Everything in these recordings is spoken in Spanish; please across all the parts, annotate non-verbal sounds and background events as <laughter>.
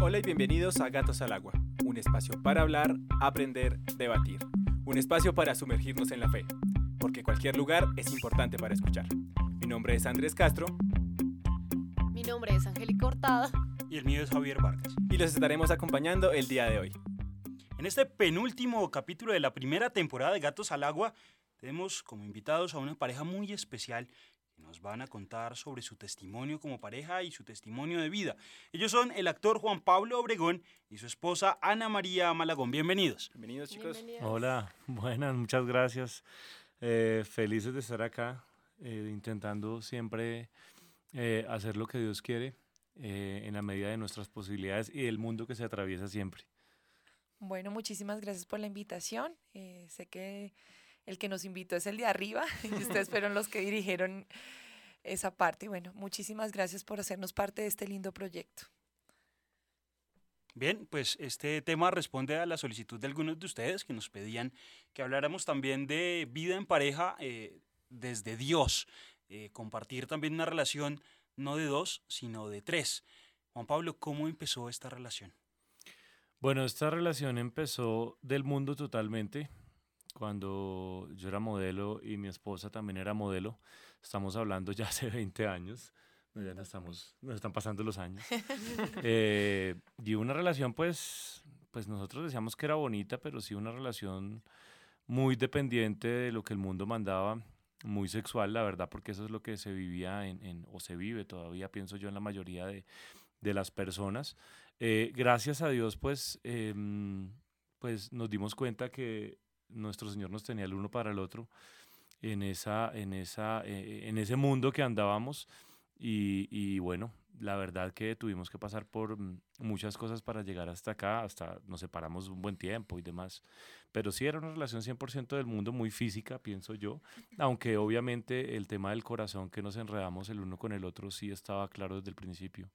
Hola y bienvenidos a Gatos al Agua, un espacio para hablar, aprender, debatir. Un espacio para sumergirnos en la fe, porque cualquier lugar es importante para escuchar. Mi nombre es Andrés Castro. Mi nombre es Angélica Cortada. Y el mío es Javier Vargas. Y los estaremos acompañando el día de hoy. En este penúltimo capítulo de la primera temporada de Gatos al Agua, tenemos como invitados a una pareja muy especial nos van a contar sobre su testimonio como pareja y su testimonio de vida. Ellos son el actor Juan Pablo Obregón y su esposa Ana María Malagón. Bienvenidos. Bienvenidos chicos. Hola, <laughs> buenas, muchas gracias. Eh, felices de estar acá, eh, intentando siempre eh, hacer lo que Dios quiere en la medida de nuestras posibilidades y del mundo que se atraviesa siempre. Bueno, muchísimas gracias por la invitación. sé que el que nos invitó es el de arriba <laughs> y ustedes <laughs> fueron los que dirigieron esa parte. Bueno, muchísimas gracias por hacernos parte de este lindo proyecto. Bien, pues este tema responde a la solicitud de algunos de ustedes que nos pedían que habláramos también de vida en pareja eh, desde Dios, eh, compartir también una relación no de dos, sino de tres. Juan Pablo, ¿cómo empezó esta relación? Bueno, esta relación empezó del mundo totalmente cuando yo era modelo y mi esposa también era modelo. Estamos hablando ya hace <laughs> 20 años. Ya nos, estamos, nos están pasando los años. <laughs> eh, y una relación, pues, pues nosotros decíamos que era bonita, pero sí una relación muy dependiente de lo que el mundo mandaba, muy sexual, la verdad, porque eso es lo que se vivía en, en o se vive todavía, pienso yo, en la mayoría de, de las personas. Eh, gracias a Dios, pues, eh, pues nos dimos cuenta que nuestro Señor nos tenía el uno para el otro en, esa, en, esa, eh, en ese mundo que andábamos. Y, bueno, la verdad que tuvimos que pasar por mm, muchas cosas para llegar hasta acá, hasta nos separamos un buen tiempo y demás. Pero sí era una relación 100% del mundo, muy física, pienso yo, aunque obviamente el tema del corazón que nos enredamos el uno con el otro sí estaba claro desde el principio.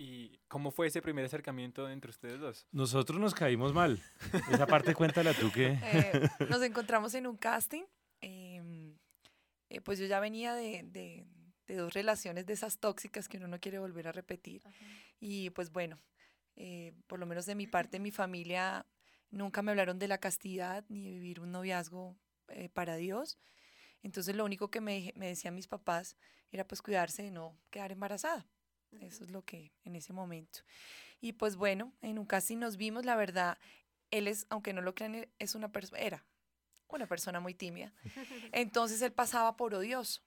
¿Y cómo fue ese primer acercamiento entre ustedes dos? Nosotros nos caímos mal. Esa parte cuéntala tú que... <laughs> Eh, nos encontramos en un casting. Em, eh, pues yo ya venía de, de, de, dos relaciones de esas tóxicas que uno no quiere volver a repetir. Y pues bueno, eh, por lo menos de mi parte, mi familia nunca me hablaron de la castidad ni de vivir un noviazgo para Dios. Entonces lo único que me, me decían mis papás era pues cuidarse de no quedar embarazada. Eso es lo que en ese momento. Y pues bueno, en un casting nos vimos, la verdad, él es, aunque no lo crean, e, es una persona, era una persona muy tímida. <laughs> Entonces él pasaba por odioso,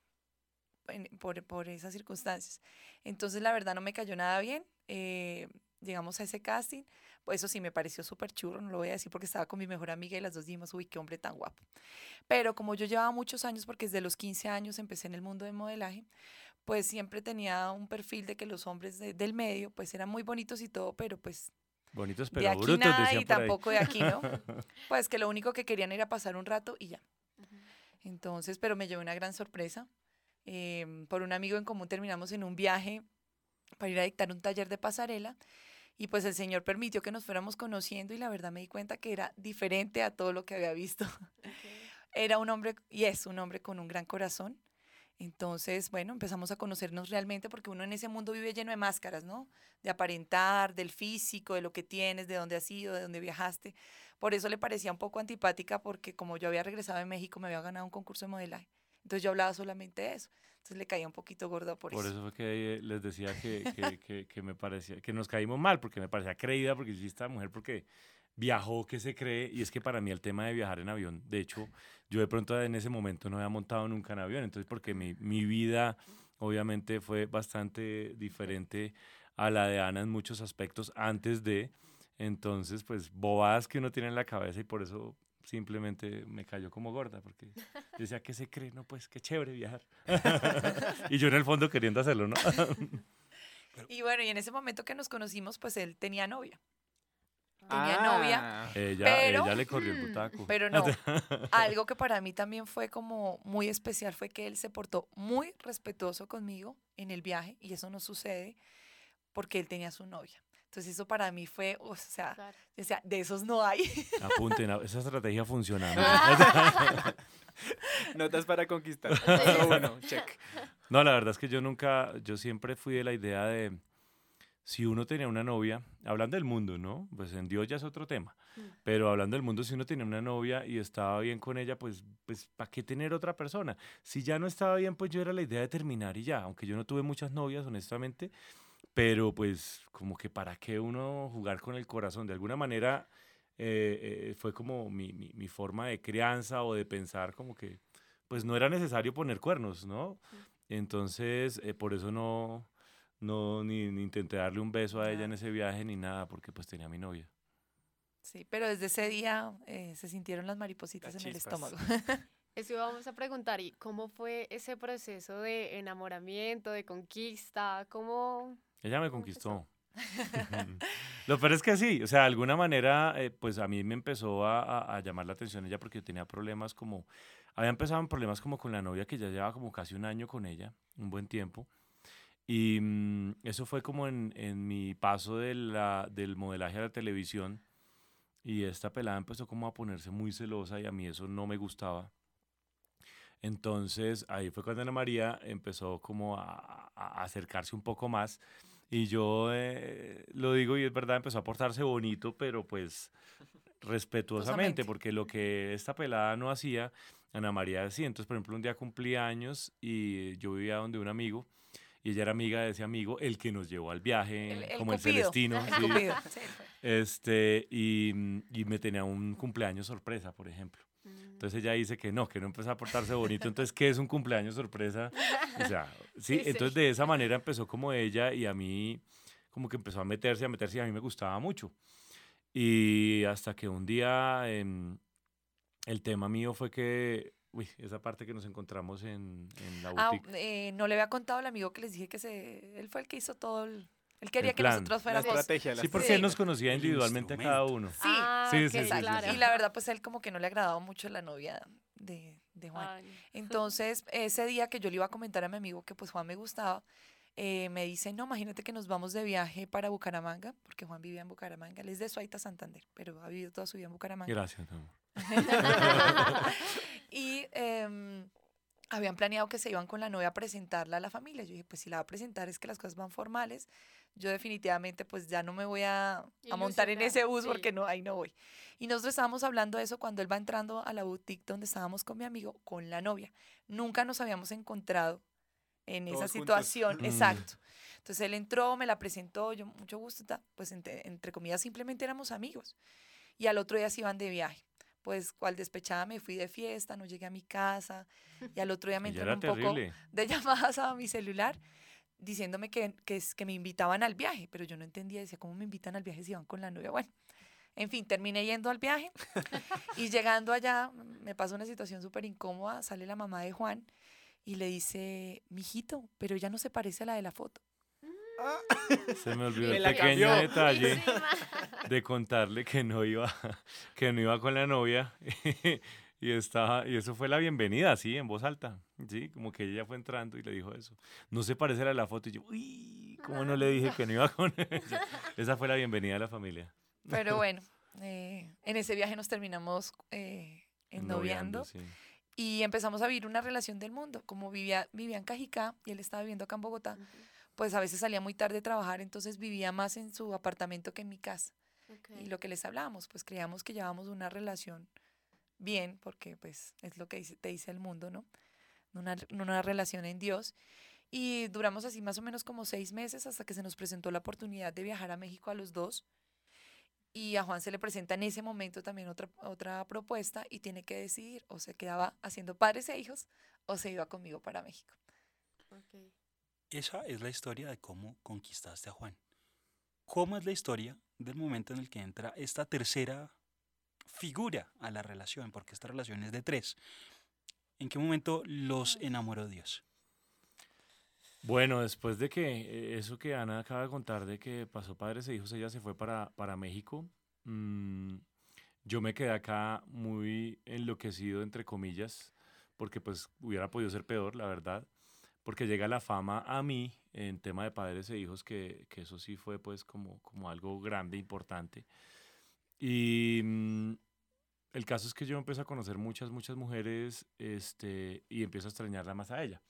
por, por, esas circunstancias. Entonces la verdad no me cayó nada bien. Eh, llegamos a ese casting, pues eso sí me pareció súper churro, no lo voy a decir porque estaba con mi mejor amiga y las dos dijimos, uy, qué hombre tan guapo. Pero como yo llevaba muchos años, porque desde los 15 años empecé en el mundo del modelaje, pues siempre tenía un perfil de que los hombres del medio pues eran muy bonitos y todo, pero pues bonitos pero de aquí brutos nada y tampoco de aquí, ¿no? <laughs> pues que lo único que querían era pasar un rato y ya. Entonces, pero me llevó una gran sorpresa. Em, por un amigo en común terminamos en un viaje para ir a dictar un taller de pasarela y pues el Señor permitió que nos fuéramos conociendo y la verdad me di cuenta que era diferente a todo lo que había visto. <laughs> Era un hombre, y es un hombre con un gran corazón, entonces, bueno, empezamos a conocernos realmente porque uno en ese mundo vive lleno de máscaras, ¿no? De aparentar, del físico, de lo que tienes, de dónde has ido, de dónde viajaste. Por eso le parecía un poco antipática porque como yo había regresado de México, me había ganado un concurso de modelaje. Entonces yo hablaba solamente de eso. Entonces le caía un poquito gordo por, eso. Por eso fue que les decía que, que, que, me parecía, que nos caímos mal, porque me parecía creída, porque yo esta mujer, porque viajó, que se cree, y es que para mí el tema de viajar en avión, de hecho, yo de pronto en ese momento no había montado nunca en avión, entonces porque mi, mi vida obviamente fue bastante diferente a la de Ana en muchos aspectos antes de, entonces pues bobadas que uno tiene en la cabeza y por eso simplemente me cayó como gorda, porque <laughs> decía, que se cree? No, pues qué chévere viajar. <laughs> y yo en el fondo queriendo hacerlo, ¿no? <laughs> y bueno, y en ese momento que nos conocimos, pues él tenía novia tenía novia. Ah. Ella, ella le corrió el butaco. Pero <laughs> no, algo que para mí también fue como muy especial fue que él se portó muy respetuoso conmigo en el viaje y eso no sucede porque él tenía su novia. Entonces eso para mí fue, o sea, de esos no hay. Apunten, esa estrategia funciona. <laughs> Notas para conquistar. bueno, check. No, la verdad es que yo nunca, yo siempre fui de la idea de si uno tenía una novia, hablando del mundo, ¿no? Pues en Dios ya es otro tema, Mm. pero hablando del mundo, si uno tenía una novia y estaba bien con ella, pues, pues ¿para qué tener otra persona? Si ya no estaba bien, pues yo era la idea de terminar y ya, aunque yo no tuve muchas novias, honestamente, pero pues como que para qué uno jugar con el corazón, de alguna manera eh, eh, fue como mi, mi, mi forma de crianza o de pensar como que pues no era necesario poner cuernos, ¿no? Entonces, eh, por eso no, no ni, ni intenté darle un beso a ella en ese viaje ni nada, porque pues tenía a mi novia. Sí, pero desde ese día eh, se sintieron las maripositas Las en el estómago. <laughs> <laughs> Eso íbamos a preguntar, ¿y cómo fue ese proceso de enamoramiento, de conquista? ¿Cómo? Ella me conquistó. <laughs> Lo peor es que sí, o sea, de alguna manera, eh, pues a mí me empezó a, a- a llamar la atención ella porque yo tenía problemas como, había empezado en problemas como con la novia que ya llevaba como casi un año con ella, un buen tiempo. Y mm, eso fue como en, en mi paso de la- del modelaje a la televisión. Y esta pelada empezó como a ponerse muy celosa y a mí eso no me gustaba. Entonces ahí fue cuando Ana María empezó como a, a acercarse un poco más. Y yo eh, lo digo y es verdad, empezó a portarse bonito, pero pues respetuosamente, porque lo que esta pelada no hacía, Ana María hacía. Entonces, por ejemplo, un día cumplía años y yo vivía donde un amigo y ella era amiga de ese amigo, el que nos llevó al viaje, El- el como el Cupido. Celestino. El sí. Cupido, <laughs> sí. Este, y, y me tenía un cumpleaños sorpresa, por ejemplo. Entonces ella dice que no, que no empezó a portarse bonito. Entonces, ¿qué es un cumpleaños sorpresa? O sea, <laughs> sí, Sí, sí. entonces de esa manera empezó como ella y a mí como que empezó a meterse, a meterse y a mí me gustaba mucho. Y hasta que un día em, el tema mío fue que, uy, esa parte que nos encontramos en, en la Ah, boutique. eh, no le había contado al amigo que les dije que se, él fue el que hizo todo el... Él quería que nosotros La fuéramos... estrategia. la sí, porque estrategia. él nos conocía individualmente a cada uno. Sí, Ah, sí, sí, sí, sí, claro. sí. Y la verdad, pues él como que no le agradaba mucho la novia de, de Juan. Ay, Entonces, ese día que yo le iba a comentar a mi amigo que pues Juan me gustaba, eh, me dice, no, imagínate que nos vamos de viaje para Bucaramanga, porque Juan vivía en Bucaramanga, él es de Suaita, Santander, pero ha vivido toda su vida en Bucaramanga. Gracias, mi amor. <laughs> <laughs> y em, habían planeado que se iban con la novia a presentarla a la familia. Yo dije, pues si la va a presentar es que las cosas van formales. Yo definitivamente pues ya no me voy a, a montar en ese bus sí. porque no, ahí no voy. Y nosotros estábamos hablando de eso cuando él va entrando a la boutique donde estábamos con mi amigo, con la novia. Nunca nos habíamos encontrado en esa Todos situación, Mm. exacto. Entonces él entró, me la presentó, yo mucho gusto, pues entre, entre comillas simplemente éramos amigos. Y al otro día se iban de viaje. Pues cual despechada me fui de fiesta, no llegué a mi casa y al otro día me era un poco de <laughs> llamadas a mi celular diciéndome que, que, es- que me invitaban al viaje, pero yo no entendía, decía, ¿cómo me invitan al viaje si van con la novia? Bueno, en fin, terminé yendo al viaje <laughs> y llegando allá me pasa una situación súper incómoda, sale la mamá de Juan y le dice, mijito, pero ella no se parece a la de la foto. <laughs> Se me olvidó Me el pequeño cambió. detalle Buenísima. <laughs> de contarle que no iba, que no iba con la novia. <laughs> Y, estaba, y eso fue la bienvenida, así, en voz alta. Sí, como que ella fue entrando y le dijo eso. No se parece a la foto. Y yo, uy, ¿cómo no le dije que no iba con ella? Esa fue la bienvenida de la familia. Pero bueno, eh, en ese viaje nos terminamos eh, ennoviando. sí. y empezamos a vivir una relación del mundo. Como vivía, vivía en Cajicá y él estaba viviendo acá en Bogotá, pues a veces salía muy tarde a trabajar, entonces vivía más en su apartamento que en mi casa. Y lo que les hablábamos, pues creíamos que llevábamos una relación bien, porque pues es lo que dice- te dice el mundo, ¿no? Una, una relación en Dios. Y duramos así más o menos como seis meses hasta que se nos presentó la oportunidad de viajar a México a los dos. Y a Juan se le presenta en ese momento también otra, otra propuesta y tiene que decidir o se quedaba haciendo padres e hijos o se iba conmigo para México. Ok. Esa es la historia de cómo conquistaste a Juan. ¿Cómo es la historia del momento en el que entra esta tercera figura a la relación? Porque esta relación es de tres. ¿En qué momento los enamoró Dios? Bueno, después de que eh, eso que Ana acaba de contar de que pasó padres e hijos, ella se fue para, para México. mm, yo me quedé acá muy enloquecido, entre comillas, porque pues hubiera podido ser peor, la verdad, porque llega la fama a mí en tema de padres e hijos, que, que eso sí fue pues como, como algo grande, importante. Y mm, el caso es que yo empiezo a conocer muchas, muchas mujeres este, y empiezo a extrañarla más a ella.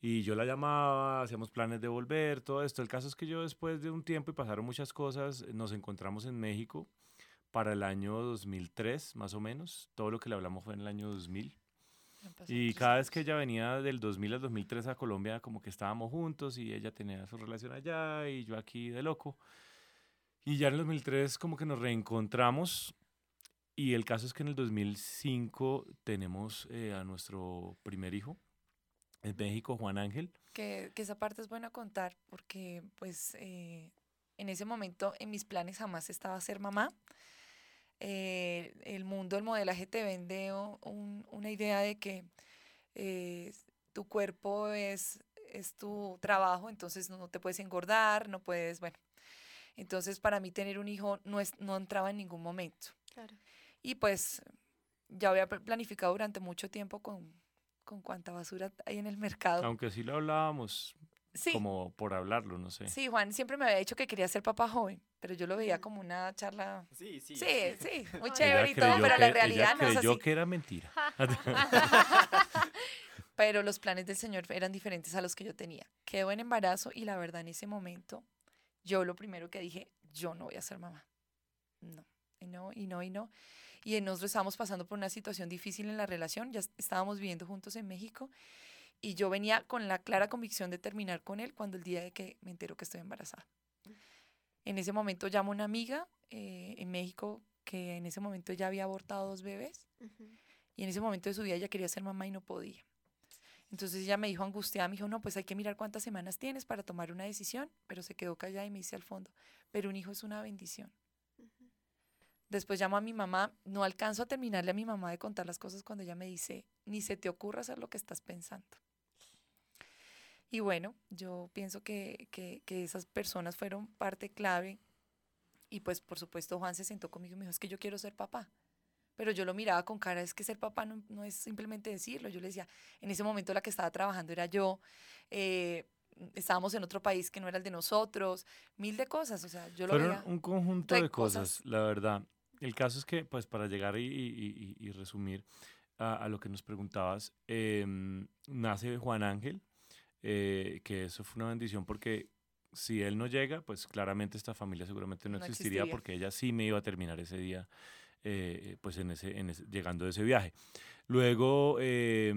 Y yo la llamaba, hacíamos planes de volver, todo esto. El caso es que yo después de un tiempo y pasaron muchas cosas, nos encontramos en México para el año 2003, más o menos. Todo lo que le hablamos fue en el año 2000. Y cada vez que ella venía del 2000 al 2003 a Colombia, como que estábamos juntos y ella tenía su relación allá y yo aquí de loco. Y ya en el 2003 como que nos reencontramos y el caso es que en el 2005 tenemos eh, a nuestro primer hijo en México, Juan Ángel. Que, que esa parte es buena contar porque pues eh, en ese momento en mis planes jamás estaba ser mamá. Eh, el mundo del modelaje te vende una idea de que eh, tu cuerpo es, es tu trabajo, entonces no te puedes engordar, no puedes, bueno. Entonces para mí tener un hijo no, es, no entraba en ningún momento. Y pues ya había planificado durante mucho tiempo con, con cuánta basura hay en el mercado. Aunque sí lo hablábamos como por hablarlo, no sé. Sí, Juan siempre me había dicho que quería ser papá joven, pero yo lo veía como una charla. Sí, sí. Sí, sí, <laughs> muy chévere y todo, pero la realidad no es así. que era mentira. <laughs> <laughs> pero los planes del Señor eran diferentes a los que yo tenía. Quedó en embarazo y la verdad en ese momento yo lo primero que dije, yo no voy a ser mamá. No, y no, y no, y no. Y nosotros estábamos pasando por una situación difícil en la relación, ya estábamos viviendo juntos en México y yo venía con la clara convicción de terminar con él cuando el día de que me entero que estoy embarazada. En ese momento llamo a una amiga eh, en México que en ese momento ya había abortado dos bebés y en ese momento de su vida ella quería ser mamá y no podía. Entonces ella me dijo angustiada, me dijo, no, pues hay que mirar cuántas semanas tienes para tomar una decisión, pero se quedó callada y me dice al fondo, pero un hijo es una bendición. Después llamo a mi mamá, no alcanzo a terminarle a mi mamá de contar las cosas cuando ella me dice, ni se te ocurra hacer lo que estás pensando. Y bueno, yo pienso que, que, que, esas personas fueron parte clave. Y pues por supuesto Juan se sentó conmigo y me dijo, es que yo quiero ser papá. Pero yo lo miraba con cara, es que ser papá no, no es simplemente decirlo. Yo le decía, en ese momento la que estaba trabajando era yo. Eh, estábamos en otro país que no era el de nosotros, mil de cosas, o sea, yo lo Fueron un conjunto de cosas, la verdad. El caso es que, pues, para llegar y, y, y resumir a, a, lo que nos preguntabas, eh, nace Juan Ángel, eh, que eso fue una bendición porque si él no llega, pues claramente esta familia seguramente no, existiría, porque ella sí me iba a terminar ese día, eh, pues en ese, en ese, llegando de ese viaje. Luego, eh,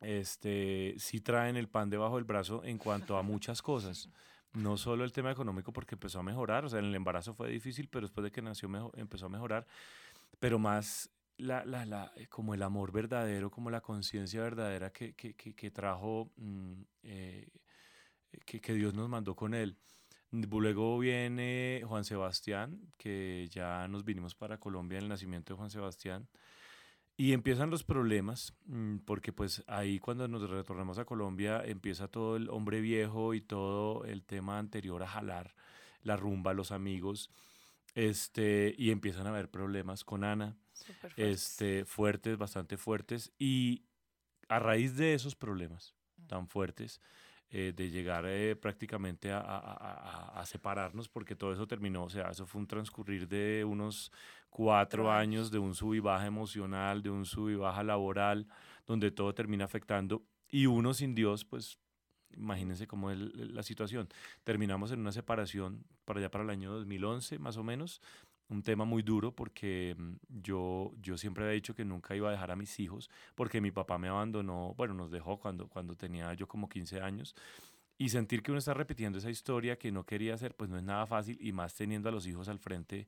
este, sí traen el pan debajo del brazo en cuanto a muchas cosas. No solo el tema económico porque empezó a mejorar, o sea, en el embarazo fue difícil, pero después de que nació empezó a mejorar, pero más la, la, la, eh, como el amor verdadero, como la conciencia verdadera que, que, que, trajo, mm, eh, que, Dios nos mandó con él. Luego viene Juan Sebastián, que ya nos vinimos para Colombia en el nacimiento de Juan Sebastián. Y empiezan los problemas, mm, porque pues ahí cuando nos retornamos a Colombia empieza todo el hombre viejo y todo el tema anterior a jalar, la rumba, los amigos, este, y empiezan a haber problemas con Ana fuertes. Este, fuertes, bastante fuertes. Y a raíz de esos problemas tan fuertes, eh, de llegar eh, prácticamente a, a, a, separarnos, porque todo eso terminó, o sea, eso fue un transcurrir de unos cuatro años de un sub y baja emocional, de un sub y baja laboral, donde todo termina afectando. Y uno sin Dios, pues imagínense cómo es la situación. Terminamos en una separación para allá para el año 2011, más o menos, un tema muy duro porque mm, yo, yo siempre había dicho que nunca iba a dejar a mis hijos porque mi papá me abandonó, bueno, nos dejó cuando, cuando tenía yo como 15 años. Y sentir que uno está repitiendo esa historia que no quería hacer, pues no es nada fácil y más teniendo a los hijos al frente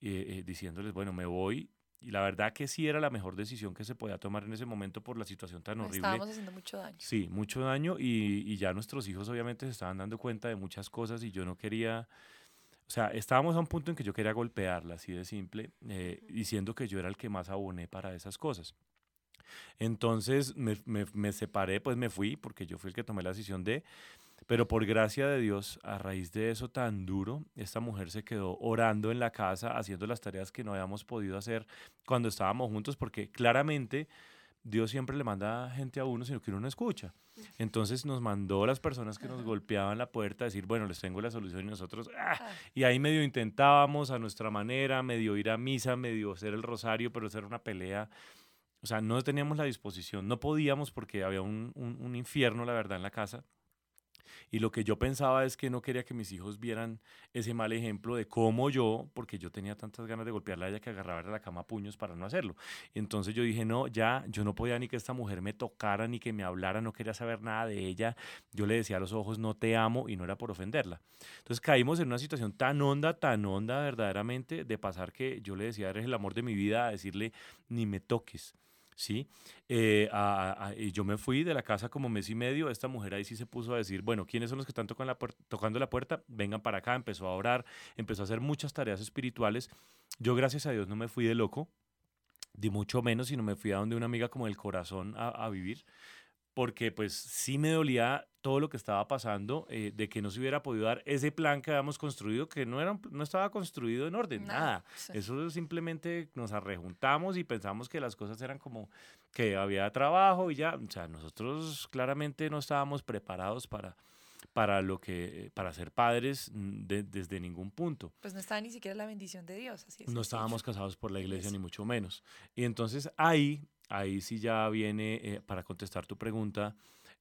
eh, eh, diciéndoles, bueno, me voy. Y la verdad que sí era la mejor decisión que se podía tomar en ese momento por la situación tan horrible. Estábamos haciendo mucho daño. Sí, mucho daño y, y ya nuestros hijos obviamente se estaban dando cuenta de muchas cosas y yo no quería o sea, estábamos a un punto en que yo quería golpearla, así de simple, eh, diciendo que yo era el que más aboné para esas cosas. Entonces me, me, me, separé, pues me fui, porque yo fui el que tomé la decisión de, pero por gracia de Dios, a raíz de eso tan duro, esta mujer se quedó orando en la casa, haciendo las tareas que no habíamos podido hacer cuando estábamos juntos, porque claramente Dios siempre le manda gente a uno, sino que uno no escucha. Entonces nos mandó las personas que nos golpeaban la puerta a decir, bueno, les tengo la solución y nosotros, ¡ah! Ah. y ahí medio intentábamos a nuestra manera, medio ir a misa, medio hacer el rosario, pero hacer una pelea O sea, no teníamos la disposición, no podíamos porque había un, un, un infierno, la verdad, en la casa. Y lo que yo pensaba es que no quería que mis hijos vieran ese mal ejemplo de cómo yo, porque yo tenía tantas ganas de golpearla a ella que agarraba la cama a puños para no hacerlo. Entonces yo dije, no, ya, yo no podía ni que esta mujer me tocara ni que me hablara, no quería saber nada de ella. Yo le decía a los ojos, no te amo y no era por ofenderla. Entonces caímos en una situación tan honda, tan honda verdaderamente, de pasar que yo le decía, eres el amor de mi vida, a decirle, ni me toques. ¿Sí? Eh, yo me fui de la casa como mes y medio, esta mujer ahí sí se puso a decir, bueno, ¿quiénes son los que están tocando la, tocando la puerta? Vengan para acá, empezó a orar, empezó a hacer muchas tareas espirituales. Yo, gracias a Dios, no me fui de loco, ni mucho menos, sino me fui a donde una amiga como el corazón a vivir porque pues sí me dolía todo lo que estaba pasando, eh, de que no se hubiera podido dar ese plan que habíamos construido, que no, era, no estaba construido en orden, nada. Eso simplemente nos arrejuntamos y pensamos que las cosas eran como que había trabajo y ya, o sea, nosotros claramente no estábamos preparados para, para lo que para ser padres mm, desde ningún punto. Pues no estaba ni siquiera la bendición de Dios, así es. No estábamos casados por la iglesia ni mucho menos. Y entonces ahí ahí sí ya viene, eh, para contestar tu pregunta,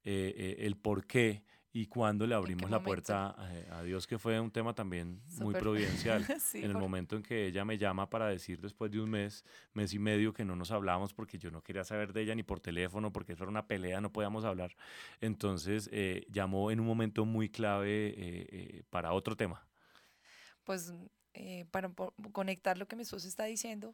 eh, eh, el por qué y cuándo le abrimos la puerta a, Dios, que fue un tema también muy providencial. <laughs> en el momento en que ella me llama para decir después de un mes, mes y medio que no nos hablamos porque yo no quería saber de ella ni por teléfono, porque eso era una pelea, no podíamos hablar. Entonces llamó en un momento muy clave para otro tema. Pues para conectar lo que mi esposo está diciendo,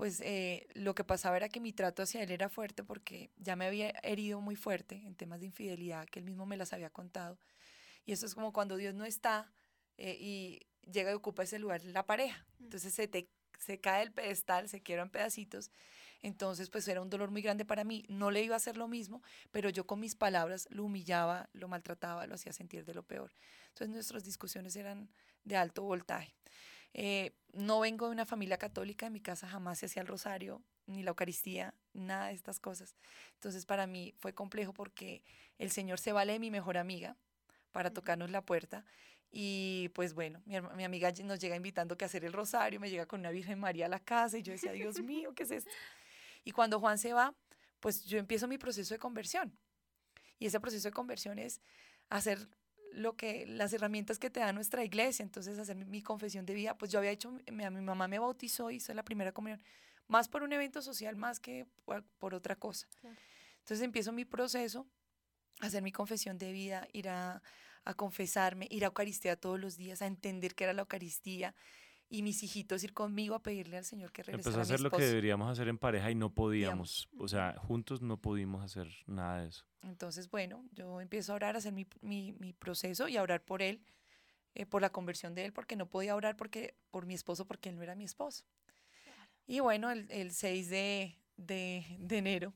pues eh, lo que pasaba era que mi trato hacia él era fuerte porque ya me había herido muy fuerte en temas de infidelidad, que él mismo me las había contado. Y eso es como cuando Dios no está eh, y llega y ocupa ese lugar la pareja. Mm. Entonces se, te, se cae el pedestal, se quiebra en pedacitos. Entonces, pues era un dolor muy grande para mí. No le iba a hacer lo mismo, pero yo con mis palabras lo humillaba, lo maltrataba, lo hacía sentir de lo peor. Entonces nuestras discusiones eran de alto voltaje. Eh, no vengo de una familia católica, en mi casa jamás se hacía el rosario, ni la Eucaristía, nada de estas cosas. Entonces para mí fue complejo porque el Señor se vale de mi mejor amiga para tocarnos la puerta. Y pues bueno, mi, mi, amiga nos llega invitando que hacer el rosario, me llega con una Virgen María a la casa y yo decía, Dios mío, ¿qué es esto? Y cuando Juan se va, pues yo empiezo mi proceso de conversión. Y ese proceso de conversión es hacer lo que las herramientas que te da nuestra iglesia, entonces hacer mi, confesión de vida, pues yo había hecho, mi, mi mamá me bautizó, hizo la primera comunión, más por un evento social, más que por, otra cosa. Entonces empiezo mi proceso, hacer mi confesión de vida, ir a, a confesarme, ir a Eucaristía todos los días, a entender qué era la Eucaristía, y mis hijitos ir conmigo a pedirle al Señor que regrese. Empezó a hacer lo que deberíamos hacer en pareja y no podíamos. O sea, juntos no pudimos hacer nada de eso. Entonces, bueno, yo empiezo a orar, a hacer mi, mi, mi proceso y a orar por él, eh, por la conversión de él, porque no podía orar porque, por mi esposo, porque él no era mi esposo. Y bueno, el, el 6 de, de, de, enero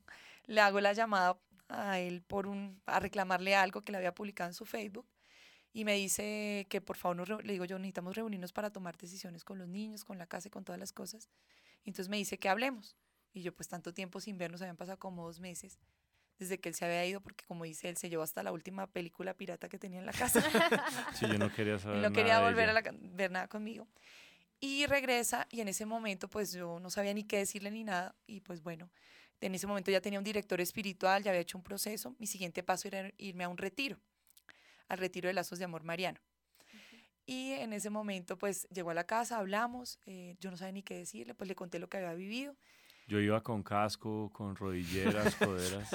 le hago la llamada a él por un, a reclamarle algo que le había publicado en su Facebook y me dice que por favor, le digo yo, necesitamos reunirnos para tomar decisiones con los niños, con la casa y con todas las cosas. Y entonces me dice que hablemos. Y yo pues tanto tiempo sin vernos, habían pasado como dos meses desde que él se había ido, porque como dice él, se llevó hasta la última película pirata que tenía en la casa. <laughs> sí, yo no quería <laughs> saber No quería volver a ver nada conmigo. Y regresa y en ese momento pues yo no sabía ni qué decirle ni nada. Y pues bueno, en ese momento ya tenía un director espiritual, ya había hecho un proceso. Mi siguiente paso era irme a un retiro al retiro de lazos de amor mariano. Y en ese momento, pues llegó a la casa, hablamos, eh, yo no sabía ni qué decirle, pues le conté lo que había vivido. Yo iba con casco, con rodilleras, <laughs> coderas.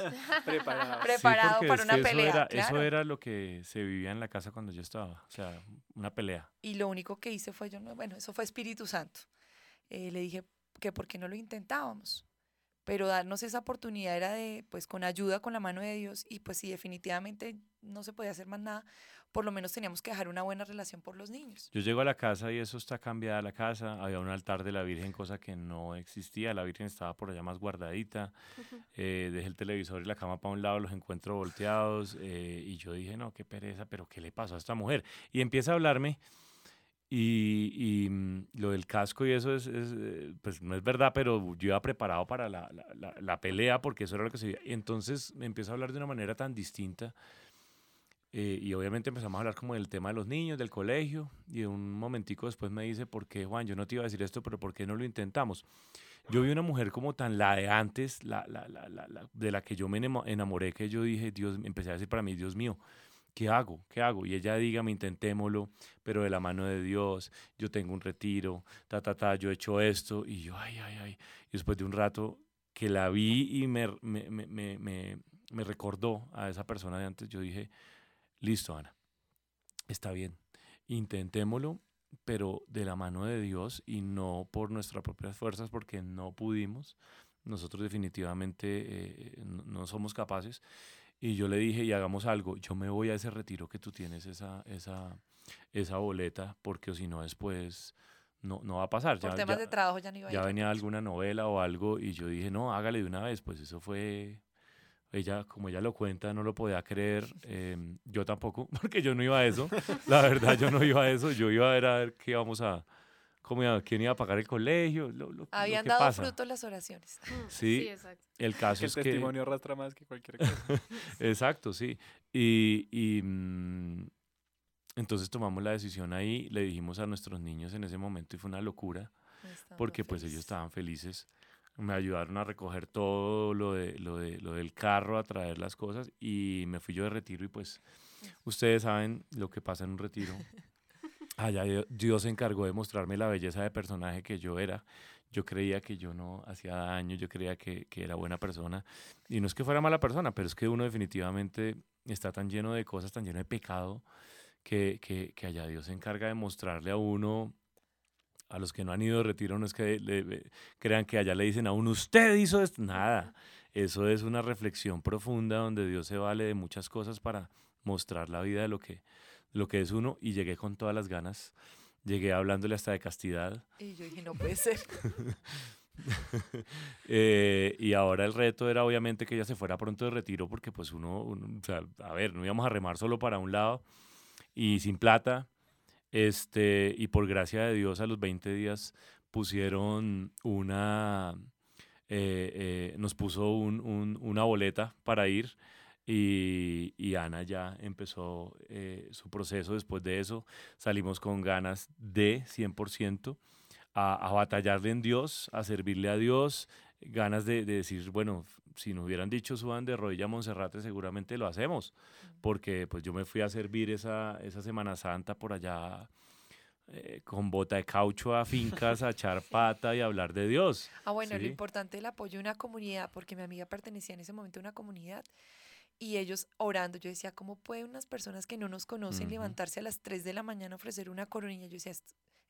Preparado. <laughs> Preparado para una pelea. Eso era, eso era lo que se vivía en la casa cuando yo estaba, o sea, una pelea. Y lo único que hice fue, yo, bueno, eso fue Espíritu Santo. Eh, le dije que por qué no lo intentábamos pero darnos esa oportunidad era de, pues con ayuda, con la mano de Dios, y pues si definitivamente no se podía hacer más nada, por lo menos teníamos que dejar una buena relación por los niños. Yo llego a la casa y eso está cambiada la casa, había un altar de la Virgen, cosa que no existía, la Virgen estaba por allá más guardadita, eh, dejé el televisor y la cama para un lado, los encuentro volteados, eh, y yo dije, no, qué pereza, pero ¿qué le pasó a esta mujer? Y empieza a hablarme y, y, mm, lo del casco y eso es, eh, pues no es verdad, pero yo iba preparado para la, la, la, pelea porque eso era lo que se veía. Entonces me empieza a hablar de una manera tan distinta. Eh, y obviamente empezamos a hablar como del tema de los niños, del colegio. Y un momentico después me dice, ¿por qué, Juan? Yo no te iba a decir esto, pero ¿por qué no lo intentamos? yo vi una mujer como tan la de antes, la, la, la, la, de la que yo me enamoré, que yo dije, Dios, empecé a decir para mí, Dios mío, ¿qué hago? ¿Qué hago? Y ella dígame, intentémoslo, pero de la mano de Dios, yo tengo un retiro, ta, ta, ta, yo he hecho esto, y yo, ay, ay, ay. Y después de un rato que la vi y me, me, me, me, me recordó a esa persona de antes, yo dije, listo, Ana, está bien, intentémoslo, pero de la mano de Dios y no por nuestras propias fuerzas, porque no pudimos. Nosotros definitivamente eh, no somos capaces. Y yo le dije, y hagamos algo, yo me voy a ese retiro que tú tienes, esa, esa, esa boleta, porque si no después no, no va a pasar. Por temas de trabajo ya no iba a Ya venía alguna novela o algo, y yo dije, no, hágale de una vez, pues eso fue ella, como ella lo cuenta, no lo podía creer. Em, yo tampoco, <laughs> porque yo no iba a eso. La verdad, yo no iba a eso. Yo iba a ver a ver qué íbamos a, cómo iba, quién iba a pagar el colegio. Lo, Habían dado fruto las oraciones. Mm, sí, exacto. El caso es que... El testimonio arrastra más que cualquier cosa. <laughs> exacto, sí. Y, y mm, entonces tomamos la decisión ahí, le dijimos a nuestros niños en ese momento y fue una locura, porque pues ellos estaban felices me ayudaron a recoger todo lo, de, lo, de, lo del carro, a traer las cosas y me fui yo de retiro y pues ustedes saben lo que pasa en un retiro. <laughs> Allá Dios se encargó de mostrarme la belleza de personaje que yo era. Yo creía que yo no hacía daño, yo creía que, que era buena persona. Y no es que fuera mala persona, pero es que uno definitivamente está tan lleno de cosas, tan lleno de pecado, que, que, que allá Dios se encarga de mostrarle a uno a los que no han ido de retiro no es que crean que allá le dicen a uno, usted hizo esto. Nada, eso es una reflexión profunda donde Dios se vale de muchas cosas para mostrar la vida de lo que, lo que es uno y llegué con todas las ganas. Llegué hablándole hasta de castidad. Y yo dije, no puede ser. <laughs> Eh, y ahora el reto era obviamente que ella se fuera pronto de retiro porque pues uno, o sea, a ver, no íbamos a remar solo para un lado y sin plata este, y por gracia de Dios, a los 20 días pusieron una, eh, eh, nos puso una boleta para ir. Y, Ana ya empezó eh, su proceso después de eso. Salimos con ganas de 100% a, a batallarle en Dios, a servirle a Dios, ganas de, decir, bueno, si nos hubieran dicho suban de rodilla a Monserrate, seguramente lo hacemos, porque pues yo me fui a servir esa, esa Semana Santa por allá eh, con bota de caucho a fincas, a <laughs> echar pata y hablar de Dios. Ah, bueno, lo importante el apoyo de una comunidad, porque mi amiga pertenecía en ese momento a una comunidad y ellos orando. Yo decía, ¿cómo pueden unas personas que no nos conocen levantarse a las 3 de la mañana a ofrecer una coronilla? Yo decía,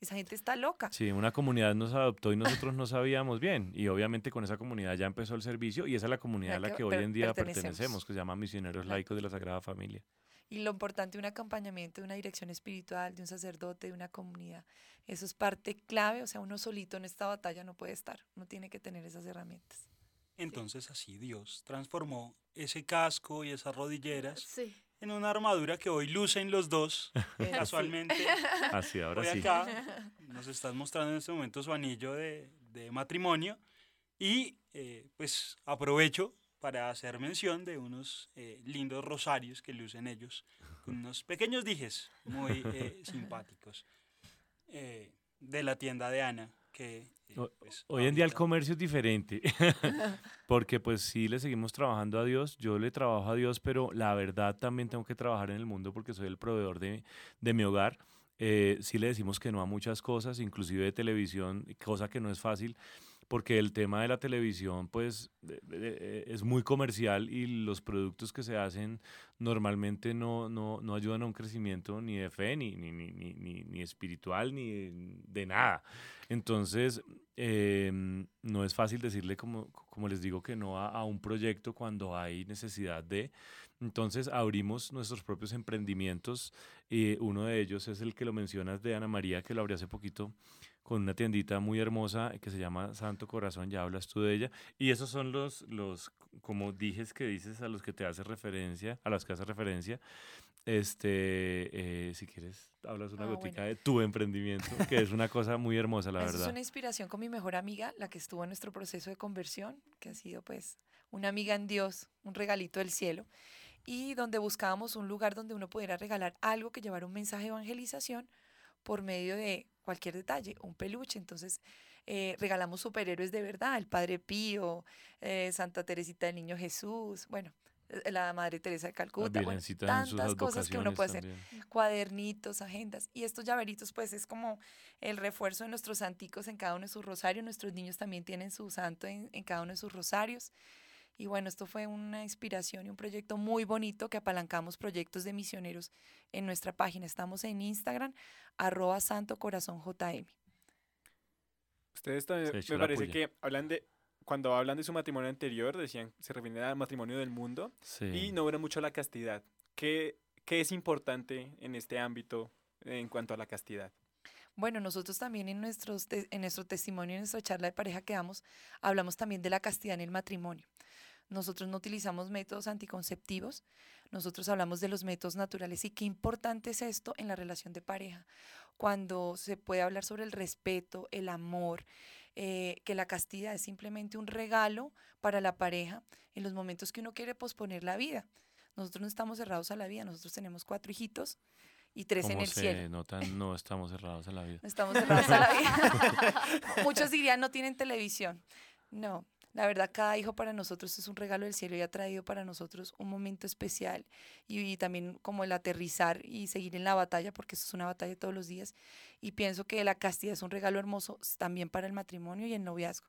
esa gente está loca. Sí, una comunidad nos adoptó y nosotros no sabíamos bien. Y obviamente con esa comunidad ya empezó el servicio y esa es la comunidad a la que, hoy en día pertenecemos. que se llama Misioneros Laicos de la Sagrada Familia. Y lo importante, un acompañamiento de una dirección espiritual, de un sacerdote, de una comunidad. Eso es parte clave, o sea, uno solito en esta batalla no puede estar, uno tiene que tener esas herramientas. Entonces así Dios transformó ese casco y esas rodilleras sí. en una armadura que hoy lucen los dos, <laughs> casualmente. <laughs> Así, ahora sí. acá. <laughs> Nos están mostrando en este momento su anillo de, de matrimonio y eh, pues aprovecho para hacer mención de unos eh, lindos rosarios que lucen ellos, con unos pequeños dijes muy eh, simpáticos de la tienda de Ana, que pues, hoy en día el comercio es diferente, <laughs> porque pues sí le seguimos trabajando a Dios, yo le trabajo a Dios, pero la verdad también tengo que trabajar en el mundo porque soy el proveedor de, de mi hogar. Eh, sí le decimos que no a muchas cosas, inclusive de televisión, cosa que no es fácil porque el tema de la televisión pues es muy comercial y los productos que se hacen normalmente no, no, no ayudan a un crecimiento ni de fe, ni, ni, ni, ni, espiritual, ni de, nada. Entonces, em, no es fácil decirle, como, como les digo, que no a, a un proyecto cuando hay necesidad de... Entonces abrimos nuestros propios emprendimientos y uno de ellos es el que lo mencionas de Ana María, que lo abrí hace poquito con una tiendita muy hermosa que se llama Santo Corazón, ya hablas tú de ella. Y esos son los, los como dijes que dices a los que te hace referencia, a los que hace referencia. Este, eh, si quieres, hablas una ah, gotica de tu emprendimiento, que es una cosa muy hermosa, la <laughs> verdad. Es una inspiración con mi mejor amiga, la que estuvo en nuestro proceso de conversión, que ha sido pues una amiga en Dios, un regalito del cielo, y donde buscábamos un lugar donde uno pudiera regalar algo que llevara un mensaje de evangelización por medio de cualquier detalle, un peluche. Entonces, eh, regalamos superhéroes de verdad, el Padre Pío, eh, Santa Teresita del Niño Jesús, bueno, eh, la Madre Teresa de Calcuta, bueno, tantas cosas que uno puede hacer, cuadernitos, agendas, y estos llaveritos pues es como el refuerzo de nuestros santicos en cada uno de sus rosarios, nuestros niños también tienen su santo en, en cada uno de sus rosarios, y bueno, esto fue una inspiración y un proyecto muy bonito que apalancamos proyectos de misioneros en nuestra página. Estamos en Instagram, arroba Santo Corazón JM. Ustedes también, me parece que hablan de, cuando hablan de su matrimonio anterior, decían, se refieren al matrimonio del mundo y no ven mucho la castidad. ¿Qué, ¿Qué es importante en este ámbito en cuanto a la castidad? Bueno, nosotros también en, nuestros en nuestro testimonio, en nuestra charla de pareja que damos, hablamos también de la castidad en el matrimonio. Nosotros no utilizamos métodos anticonceptivos, nosotros hablamos de los métodos naturales y qué importante es esto en la relación de pareja, cuando se puede hablar sobre el respeto, el amor, eh, que la castidad es simplemente un regalo para la pareja en los momentos que uno quiere posponer la vida. Nosotros no estamos cerrados a la vida, nosotros tenemos cuatro hijitos y tres en el se cielo. No estamos cerrados a la vida. No estamos cerrados a la <laughs> vida. <laughs> Muchos dirían no tienen televisión. No, la verdad, cada hijo para nosotros es un regalo del cielo y ha traído para nosotros un momento especial y, también como el aterrizar y seguir en la batalla, porque eso es una batalla todos los días. Y pienso que la castidad es un regalo hermoso también para el matrimonio y el noviazgo.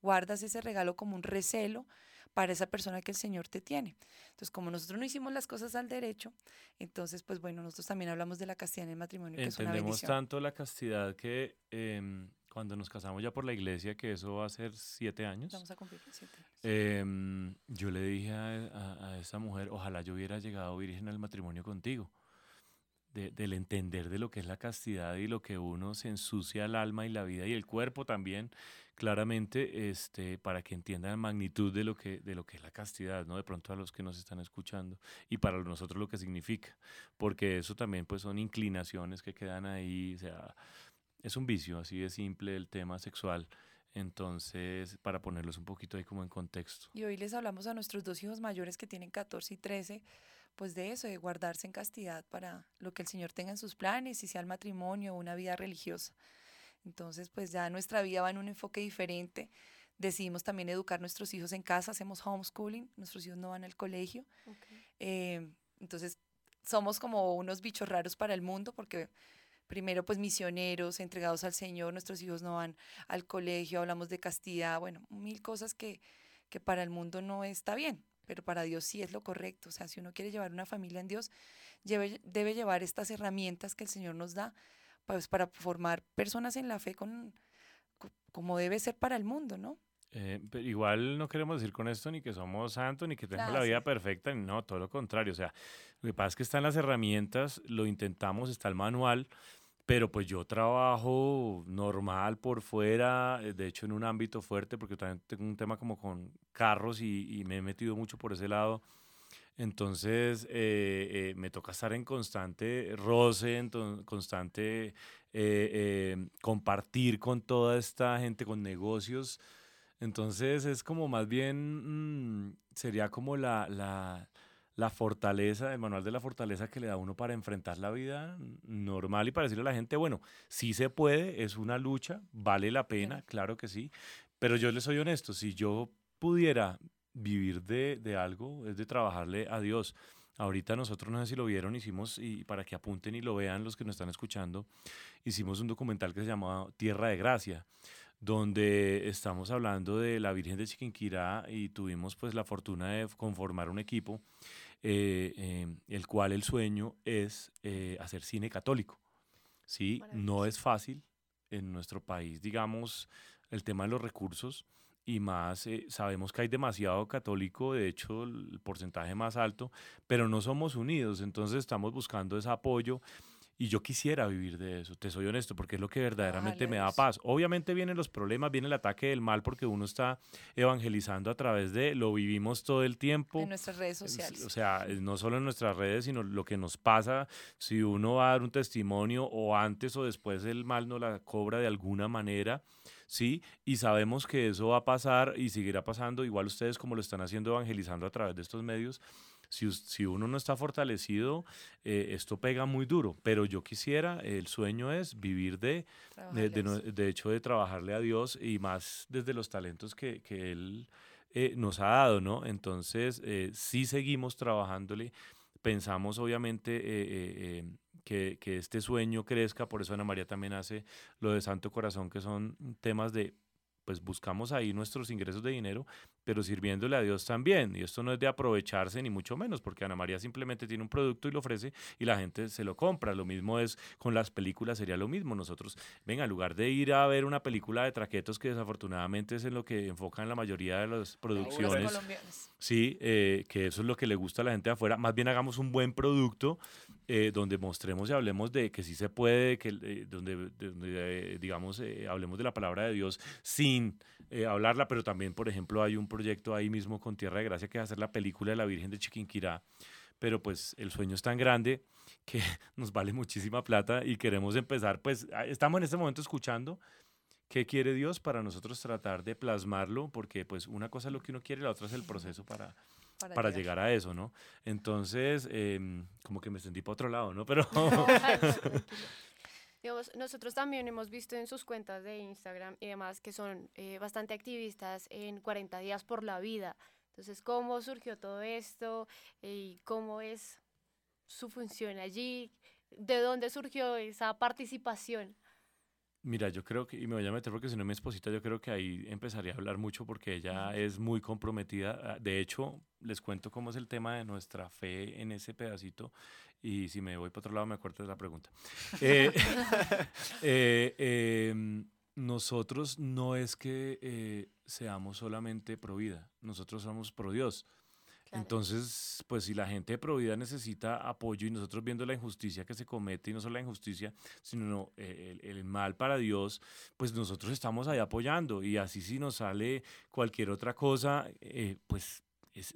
Guardas ese regalo como un recelo para esa persona que el Señor te tiene. Entonces, como nosotros no hicimos las cosas al derecho, entonces, pues bueno, nosotros también hablamos de la castidad en el matrimonio, que Entendemos es una bendición. tanto la castidad que em, cuando nos casamos ya por la iglesia, que eso va a ser siete años. Vamos a cumplir siete años. Em, yo le dije a, esa mujer, ojalá yo hubiera llegado virgen al matrimonio contigo. del entender de lo que es la castidad y lo que uno se ensucia el alma y la vida y el cuerpo también, claramente, este, para que entiendan la magnitud de lo que, de lo que es la castidad, ¿no? De pronto a los que nos están escuchando y para nosotros lo que significa, porque eso también pues son inclinaciones que quedan ahí, o sea, es un vicio, así de simple el tema sexual. Entonces, para ponerlos un poquito ahí como en contexto. Y hoy les hablamos a nuestros dos hijos mayores que tienen 14 y 13, pues de eso, de guardarse en castidad para lo que el Señor tenga en sus planes, si sea el matrimonio o una vida religiosa. Entonces, pues ya nuestra vida va en un enfoque diferente. Decidimos también educar a nuestros hijos en casa, hacemos homeschooling, nuestros hijos no van al colegio. Eh, entonces, somos como unos bichos raros para el mundo porque primero pues misioneros entregados al Señor, nuestros hijos no van al colegio, hablamos de castidad, bueno, mil cosas que, que para el mundo no está bien, pero para Dios sí es lo correcto. O sea, si uno quiere llevar una familia en Dios, debe, debe llevar estas herramientas que el Señor nos da pues, para formar personas en la fe con, como debe ser para el mundo, ¿no? Eh, pero igual no queremos decir con esto ni que somos santos, ni que tenemos la vida perfecta, no, todo lo contrario. O sea, lo que pasa es que están las herramientas, lo intentamos, está el manual, pero pues yo trabajo normal por fuera, eh, de hecho en un ámbito fuerte, porque también tengo un tema como con carros y, me he metido mucho por ese lado. Entonces eh, eh, me toca estar en constante roce, en constante compartir con toda esta gente, con negocios. Entonces es como más bien, mm, sería como la, la la fortaleza, el manual de la fortaleza que le da uno para enfrentar la vida normal y para decirle a la gente, bueno, sí se puede, es una lucha, vale la pena, claro que sí, pero yo les soy honesto, si yo pudiera vivir de, de algo, es de trabajarle a Dios. Ahorita nosotros, no sé si lo vieron, hicimos, y para que apunten y lo vean los que nos están escuchando, hicimos un documental que se llama Tierra de Gracia donde estamos hablando de la Virgen de Chiquinquirá y tuvimos pues la fortuna de conformar un equipo eh, em, el cual el sueño es eh, hacer cine católico. ¿sí? No es fácil en nuestro país, digamos, el tema de los recursos y más eh, sabemos que hay demasiado católico, de hecho el porcentaje más alto, pero no somos unidos, entonces estamos buscando ese apoyo y yo quisiera vivir de eso, te soy honesto, porque es lo que verdaderamente me da paz. Obviamente vienen los problemas, viene el ataque del mal, porque uno está evangelizando a través de, lo vivimos todo el tiempo. En nuestras redes sociales. O sea, no solo en nuestras redes, sino lo que nos pasa, si uno va a dar un testimonio o antes o después el mal no la cobra de alguna manera ¿sí? Y sabemos que eso va a pasar y seguirá pasando, igual ustedes como lo están haciendo evangelizando a través de estos medios. Si, si uno no está fortalecido, eh, esto pega muy duro, pero yo quisiera, el sueño es vivir de, de, de, hecho, de trabajarle a Dios y más desde los talentos que, que Él eh, nos ha dado, ¿no? Entonces, eh, sí seguimos trabajándole. Pensamos obviamente eh, eh, em, que, que, este sueño crezca, por eso Ana María también hace lo de Santo Corazón, que son temas de, pues buscamos ahí nuestros ingresos de dinero, pero sirviéndole a Dios también. Y esto no es de aprovecharse ni mucho menos, porque Ana María simplemente tiene un producto y lo ofrece y la gente se lo compra. Lo mismo es con las películas, sería lo mismo. Nosotros, venga, en lugar de ir a ver una película de traquetos, que desafortunadamente es en lo que enfocan la mayoría de las producciones. Sí, eh, que eso es lo que le gusta a la gente de afuera. Más bien hagamos un buen producto eh, donde mostremos y hablemos de que sí se puede, que, eh, donde, digamos, hablemos de la palabra de Dios sin hablarla, pero también, por ejemplo, hay un proyecto ahí mismo con Tierra de Gracia que es hacer la película de la Virgen de Chiquinquirá, pero pues el sueño es tan grande <laughs> que nos vale muchísima plata y queremos empezar, pues estamos en este momento escuchando qué quiere Dios para nosotros tratar de plasmarlo, porque pues una cosa es lo que uno quiere, la otra es el proceso para, para, llegar. a eso, ¿no? Entonces, em, como que me sentí para otro lado, ¿no? Pero... <laughs> <laughs> nosotros también hemos visto en sus cuentas de Instagram y demás que son eh, bastante activistas en 40 días por la vida. Entonces, ¿cómo surgió todo esto? ¿Y cómo es su función allí? ¿De dónde surgió esa participación? Mira, yo creo que, y me voy a meter porque si no mi esposita, yo creo que ahí empezaría a hablar mucho porque ella es muy comprometida. De hecho, les cuento cómo es el tema de nuestra fe en ese pedacito y si me voy para otro lado me de la pregunta. Eh, <laughs> eh, em, nosotros no es que eh, seamos solamente pro vida, nosotros somos pro Dios. Entonces, pues si la gente de Provida necesita apoyo y nosotros viendo la injusticia que se comete, y no solo la injusticia, sino el, el, mal para Dios, pues nosotros estamos ahí apoyando. Y así si nos sale cualquier otra cosa, eh, pues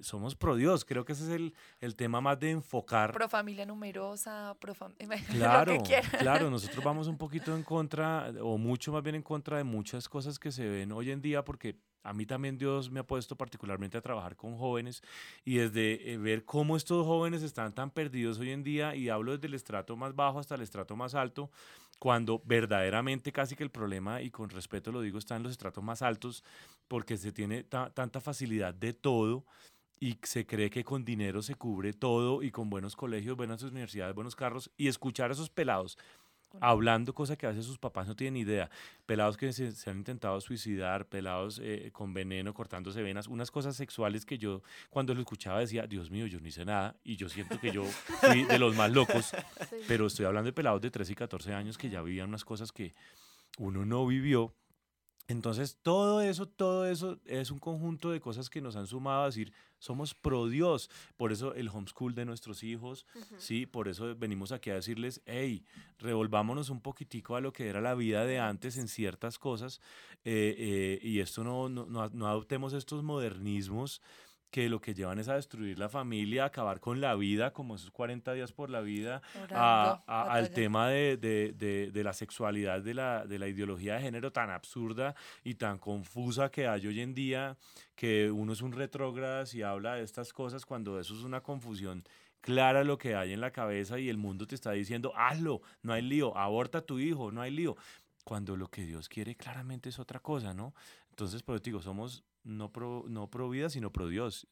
somos pro Dios. Creo que ese es el, el, tema más de enfocar. Pro familia numerosa, pro familia. <laughs> Claro, claro, <laughs> nosotros vamos un poquito en contra, o mucho más bien en contra de muchas cosas que se ven hoy en día, porque a mí también Dios me ha puesto particularmente a trabajar con jóvenes y desde eh, ver cómo estos jóvenes están tan perdidos hoy en día, y hablo desde el estrato más bajo hasta el estrato más alto, cuando verdaderamente casi que el problema, y con respeto lo digo, está en los estratos más altos, porque se tiene tanta facilidad de todo y se cree que con dinero se cubre todo y con buenos colegios, buenas universidades, buenos carros, y escuchar a esos pelados hablando cosas que a veces sus papás no tienen idea. Pelados que se, han intentado suicidar, pelados eh, con veneno, cortándose venas, unas cosas sexuales que yo cuando lo escuchaba decía, Dios mío, yo no hice nada y yo siento que yo fui de los más locos, <laughs> pero estoy hablando de pelados de 13 y 14 años que ya vivían unas cosas que uno no vivió entonces, todo eso, todo eso es un conjunto de cosas que nos han sumado a decir, somos pro Dios. Por eso el homeschool de nuestros hijos, sí, por eso venimos aquí a decirles, hey, revolvámonos un poquitico a lo que era la vida de antes en ciertas cosas eh, eh, y esto no, no, no adoptemos estos modernismos que lo que llevan es a destruir la familia, a acabar con la vida, como esos 40 días por la vida, al tema de, de, de, la sexualidad, de la, de la ideología de género tan absurda y tan confusa que hay hoy en día, que uno es un retrógrado y habla de estas cosas cuando eso es una confusión clara lo que hay en la cabeza y el mundo te está diciendo, hazlo, no hay lío, aborta a tu hijo, no hay lío, cuando lo que Dios quiere claramente es otra cosa, ¿no? Entonces, pues digo, somos no pro, no pro vida, sino pro Dios.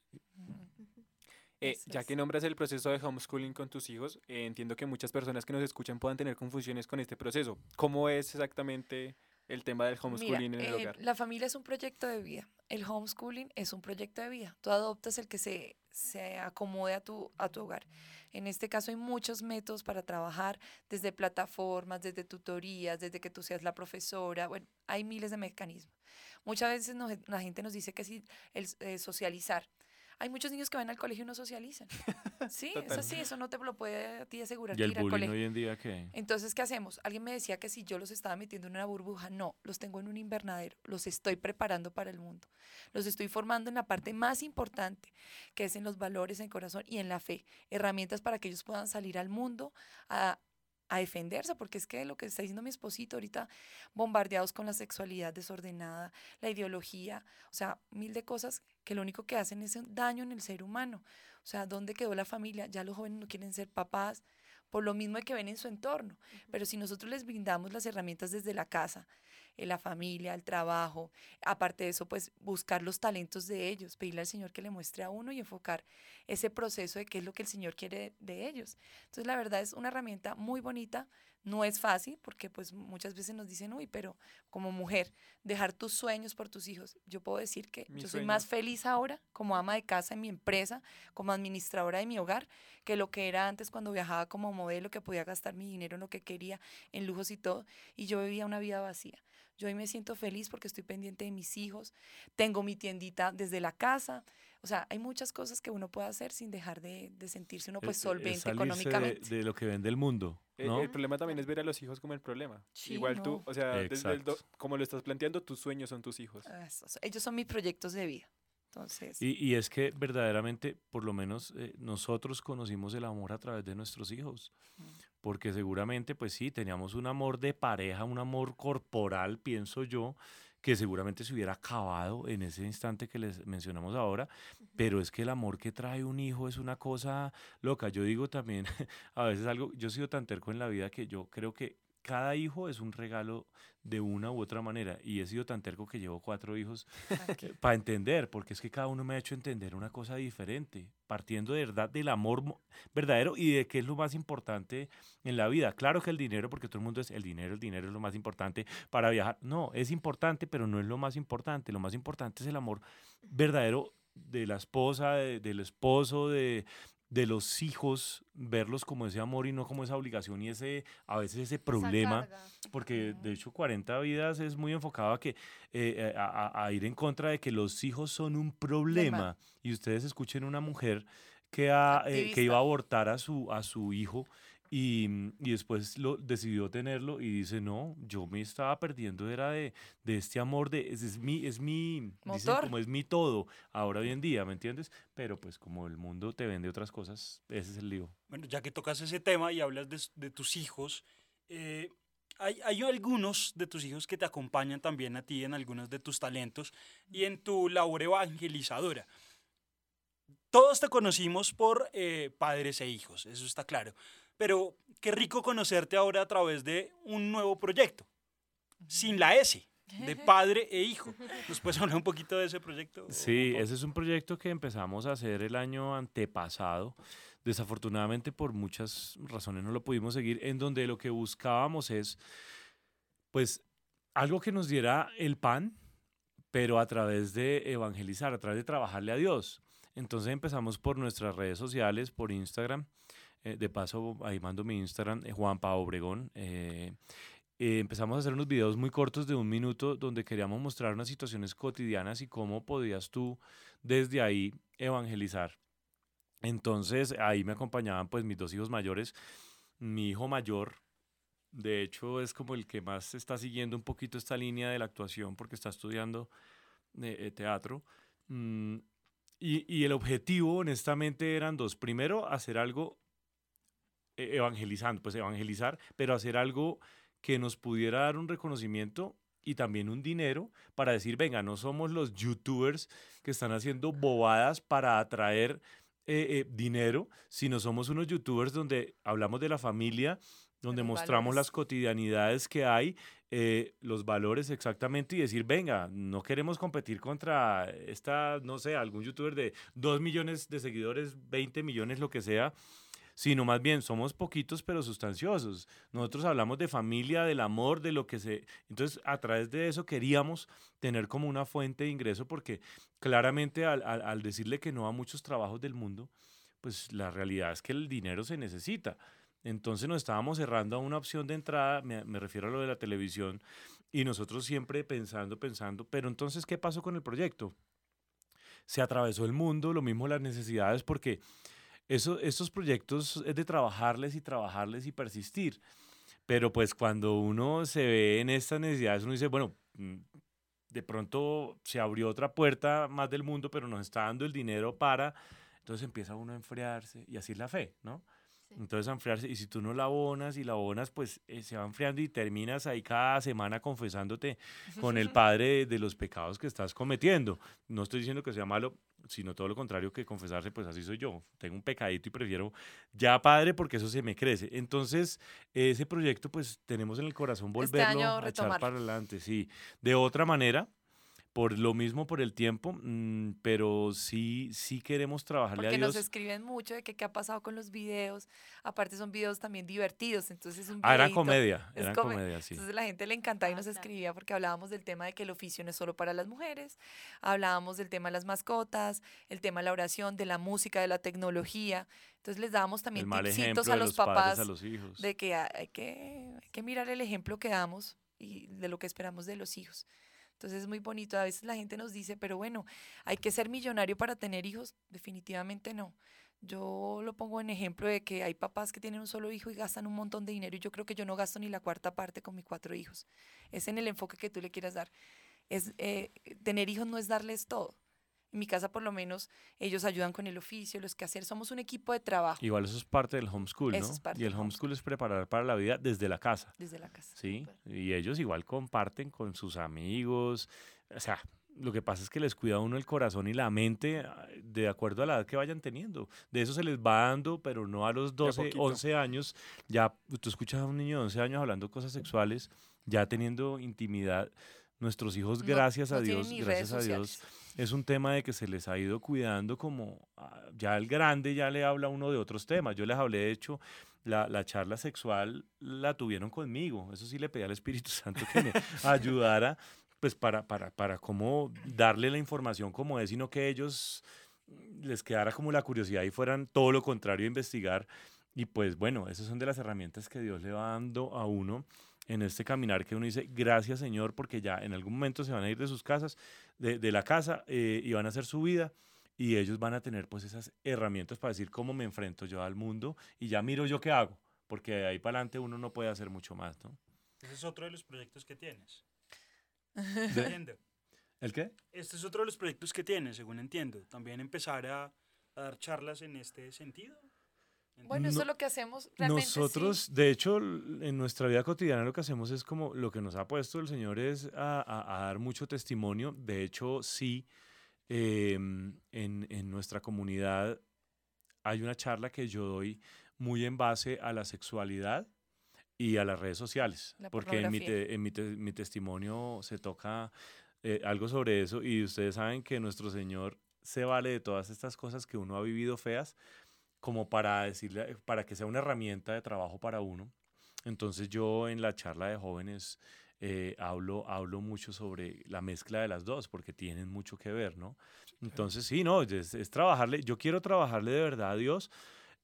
Eh, ya que nombras el proceso de homeschooling con tus hijos, eh, entiendo que muchas personas que nos escuchan puedan tener confusiones con este proceso. ¿Cómo es exactamente el tema del homeschooling en el eh, hogar? La familia es un proyecto de vida. El homeschooling es un proyecto de vida. Tú adoptas el que se, se acomode a tu, a tu hogar. En este caso hay muchos métodos para trabajar, desde plataformas, desde tutorías, desde que tú seas la profesora. Bueno, hay miles de mecanismos. Muchas veces la gente nos dice que sí, el eh, socializar. Hay muchos niños que van al colegio y no socializan. <laughs> Sí, es así, eso no te lo puede a ti asegurar. ¿Y el bullying hoy en día qué? Entonces, ¿qué hacemos? Alguien me decía que si yo los estaba metiendo en una burbuja, no, los tengo en un invernadero, los estoy preparando para el mundo. Los estoy formando en la parte más importante, que es en los valores, en el corazón y en la fe. Herramientas para que ellos puedan salir al mundo a a defenderse, porque es que lo que está diciendo mi esposito ahorita, bombardeados con la sexualidad desordenada, la ideología, o sea, mil de cosas que lo único que hacen es daño en el ser humano. O sea, ¿dónde quedó la familia? Ya los jóvenes no quieren ser papás, por lo mismo que ven en su entorno. Pero si nosotros les brindamos las herramientas desde la casa, en la familia, el trabajo. Aparte de eso, pues buscar los talentos de ellos, pedirle al Señor que le muestre a uno y enfocar ese proceso de qué es lo que el Señor quiere de, ellos. Entonces, la verdad es una herramienta muy bonita. No es fácil porque pues muchas veces nos dicen, uy, pero como mujer, dejar tus sueños por tus hijos. Yo puedo decir que yo soy más feliz ahora como ama de casa en mi empresa, como administradora de mi hogar, que lo que era antes cuando viajaba como modelo, que podía gastar mi dinero en lo que quería, en lujos y todo, y yo vivía una vida vacía. Yo hoy me siento feliz porque estoy pendiente de mis hijos, tengo mi tiendita desde la casa. O sea, hay muchas cosas que uno puede hacer sin dejar de, sentirse uno pues solvente económicamente. De, lo que vende el mundo. Eh, el, problema también es ver a los hijos como el problema. Igual tú, o sea, como lo estás planteando, tus sueños son tus hijos. ellos son mis proyectos de vida. Entonces... Y, y es que verdaderamente, por lo menos eh, nosotros conocimos el amor a través de nuestros hijos porque seguramente, pues sí, teníamos un amor de pareja, un amor corporal, pienso yo, que seguramente se hubiera acabado en ese instante que les mencionamos ahora, pero es que el amor que trae un hijo es una cosa loca. Yo digo también, <laughs> a veces algo, yo he sido tan terco en la vida que yo creo que cada hijo es un regalo de una u otra manera. Y he sido tan terco que llevo cuatro hijos para entender, porque es que cada uno me ha hecho entender una cosa diferente, partiendo de verdad del amor verdadero y de qué es lo más importante en la vida. Claro que el dinero, porque todo el mundo es el dinero, el dinero es lo más importante para viajar. No, es importante, pero no es lo más importante. Lo más importante es el amor verdadero de la esposa, del esposo, de, de los hijos, verlos como ese amor y no como esa obligación y ese, a veces ese problema, porque de hecho 40 vidas es muy enfocado a, que, eh, eh, a, ir en contra de que los hijos son un problema. Y ustedes escuchen una mujer que, eh, que iba a abortar a su, a su hijo y, y, después lo, decidió tenerlo y dice, no, yo me estaba perdiendo, era de, de este amor, de, es, mi, es mi, como es mi todo, ahora hoy en día, ¿me entiendes? Pero pues como el mundo te vende otras cosas, ese es el lío. Bueno, ya que tocas ese tema y hablas de, de tus hijos, eh, hay, hay, algunos de tus hijos que te acompañan también a ti en algunos de tus talentos y en tu labor evangelizadora. Todos te conocimos por eh, padres e hijos, eso está claro. Pero qué rico conocerte ahora a través de un nuevo proyecto, sin la S, de <laughs> padre e hijo. ¿Nos puedes hablar un poquito de ese proyecto? Sí, ese es un proyecto que empezamos a hacer el año antepasado. Desafortunadamente por muchas razones no lo pudimos seguir, en donde lo que buscábamos es, pues, algo que nos diera el pan, pero a través de evangelizar, a través de trabajarle a Dios. Entonces empezamos por nuestras redes sociales, por Instagram, eh, de paso, ahí mando mi Instagram, eh, Juan Pablo Obregón. Eh, empezamos a hacer unos videos muy cortos de un minuto donde queríamos mostrar unas situaciones cotidianas y cómo podías tú desde ahí evangelizar. Entonces ahí me acompañaban pues mis dos hijos mayores, mi hijo mayor, de hecho es como el que más está siguiendo un poquito esta línea de la actuación porque está estudiando teatro. Mm, y, y, el objetivo honestamente eran dos. Primero, hacer algo evangelizando, pues evangelizar, pero hacer algo que nos pudiera dar un reconocimiento y también un dinero para decir, venga, no somos los youtubers que están haciendo bobadas para atraer eh, eh, dinero, sino somos unos youtubers donde hablamos de la familia, donde mostramos las cotidianidades que hay, eh, los valores exactamente y decir, venga, no queremos competir contra esta, no sé, algún youtuber de 2 millones de seguidores, 20 millones, lo que sea sino más bien somos poquitos pero sustanciosos. Nosotros hablamos de familia, del amor, de lo que se... Entonces, a través de eso queríamos tener como una fuente de ingreso porque claramente al, decirle que no a muchos trabajos del mundo, pues la realidad es que el dinero se necesita. Entonces nos estábamos cerrando a una opción de entrada, me, me, refiero a lo de la televisión, y nosotros siempre pensando, pensando, pero entonces, ¿qué pasó con el proyecto? Se atravesó el mundo, lo mismo las necesidades, porque eso, estos proyectos es de trabajarles y trabajarles y persistir. Pero pues cuando uno se ve en estas necesidades, uno dice, bueno, mm, de pronto se abrió otra puerta más del mundo, pero nos está dando el dinero para... Entonces empieza uno a enfriarse y así es la fe, ¿no? Entonces a enfriarse, y si tú no la abonas y la abonas, pues eh, se va enfriando y terminas ahí cada semana confesándote con el <laughs> Padre de, los pecados que estás cometiendo. No estoy diciendo que sea malo, sino todo lo contrario que confesarse, pues así soy yo. Tengo un pecadito y prefiero ya Padre porque eso se me crece. Entonces, ese proyecto pues tenemos en el corazón este volverlo a echar para adelante, sí. De otra manera, por lo mismo, por el tiempo, mm, pero sí, sí queremos trabajarle a Dios. Porque nos escriben mucho de que qué ha pasado con los videos. Aparte son videos también divertidos, entonces un Ah, eran comedia, eran comedia, sí. Entonces la gente le encantaba y nos escribía porque hablábamos del tema de que el oficio no es solo para las mujeres, hablábamos del tema de las mascotas, el tema de la oración, de la música, de la tecnología. Entonces les dábamos también tipsitos a los, papás a los hijos. de que hay, que hay que mirar el ejemplo que damos y de lo que esperamos de los hijos. Entonces es muy bonito. A veces la gente nos dice, pero bueno, ¿hay que ser millonario para tener hijos? Definitivamente no. Yo lo pongo en ejemplo de que hay papás que tienen un solo hijo y gastan un montón de dinero y yo creo que yo no gasto ni la cuarta parte con mis cuatro hijos. Es en el enfoque que tú le quieras dar. Es, eh, tener hijos no es darles todo. En mi casa, por lo menos, ellos ayudan con el oficio, los que hacer. Somos un equipo de trabajo. Igual eso es parte del homeschool, ¿no? y el homeschool, es preparar para la vida desde la casa. Desde la casa. Sí, y ellos igual comparten con sus amigos. O sea, lo que pasa es que les cuida uno el corazón y la mente de acuerdo a la edad que vayan teniendo. De eso se les va dando, pero no a los 12, 11 años. Ya tú escuchas a un niño de 11 años hablando cosas sexuales, ya teniendo intimidad. Nuestros hijos, gracias a Dios, gracias a Dios es un tema de que se les ha ido cuidando como ah, ya el grande ya le habla uno de otros temas. Yo les hablé, de hecho, la, la, charla sexual la tuvieron conmigo. Eso sí le pedí al Espíritu <laughs> Santo que me ayudara, pues para, para, para cómo darle la información como es, sino que ellos les quedara como la curiosidad y fueran todo lo contrario a investigar. Y pues bueno, esas son de las herramientas que Dios le va dando a uno en este caminar que uno dice, gracias Señor, porque ya en algún momento se van a ir de sus casas, de, la casa, eh, y van a hacer su vida, y ellos van a tener pues esas herramientas para decir cómo me enfrento yo al mundo, y ya miro yo qué hago, porque de ahí para adelante uno no puede hacer mucho más, ¿no? Ese es otro de los proyectos que tienes. Entiendo. ¿El qué? Este es otro de los proyectos que tienes, según entiendo. También empezar a dar charlas en este sentido. Bueno, eso es lo que hacemos realmente. Nosotros, de hecho, en nuestra vida cotidiana lo que hacemos es como lo que nos ha puesto el Señor es a, dar mucho testimonio. De hecho, sí, em, en, en, nuestra comunidad hay una charla que yo doy muy en base a la sexualidad y a las redes sociales, porque en, mi, en mi, mi, testimonio se toca eh, algo sobre eso y ustedes saben que nuestro Señor se vale de todas estas cosas que uno ha vivido feas como para decirle, para que sea una herramienta de trabajo para uno. Entonces yo en la charla de jóvenes eh, hablo, hablo mucho sobre la mezcla de las dos, porque tienen mucho que ver, ¿no? Entonces sí, no, es, trabajarle, yo quiero trabajarle de verdad a Dios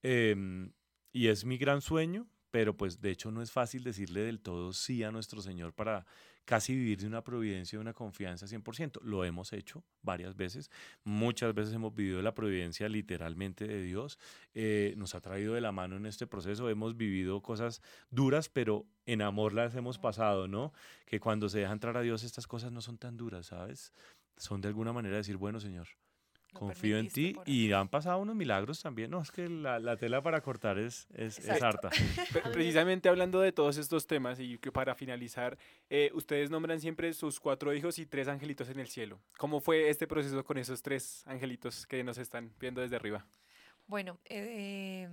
em, y es mi gran sueño, pero pues de hecho no es fácil decirle del todo sí a nuestro Señor para casi vivir de una providencia, de una confianza 100%. Lo hemos hecho varias veces. Muchas veces hemos vivido la providencia literalmente de Dios. Eh, nos ha traído de la mano en este proceso. Hemos vivido cosas duras, pero en amor las hemos pasado, ¿no? Que cuando se deja entrar a Dios estas cosas no son tan duras, ¿sabes? Son de alguna manera decir, bueno, Señor, Confío en ti y han pasado unos milagros también. No, es que la, tela para cortar es, es, harta. <laughs> Precisamente hablando de todos estos temas y que para finalizar, eh, ustedes nombran siempre sus cuatro hijos y tres angelitos en el cielo. ¿Cómo fue este proceso con esos tres angelitos que nos están viendo desde arriba? Bueno, eh,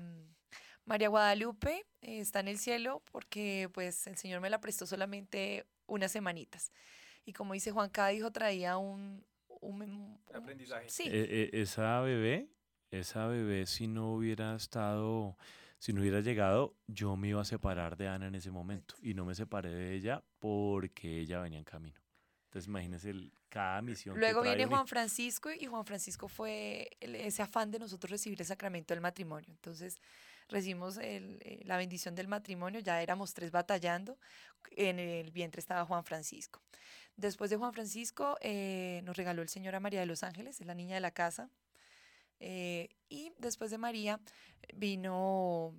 María Guadalupe eh, está en el cielo porque pues el Señor me la prestó solamente unas semanitas. Y como dice Juan, cada hijo traía un, un, aprendizaje. Sí. Eh, eh, esa bebé, esa bebé si no hubiera estado, si no hubiera llegado, yo me iba a separar de Ana en ese momento y no me separé de ella porque ella venía en camino. Entonces imagínense el, cada misión. Luego viene Juan Francisco y Juan Francisco fue ese afán de nosotros recibir el sacramento del matrimonio. Entonces recibimos eh, la bendición del matrimonio, ya éramos tres batallando, en el vientre estaba Juan Francisco. Después de Juan Francisco, eh, nos regaló el Señor a María de los Ángeles, es la niña de la casa. Eh, y después de María vino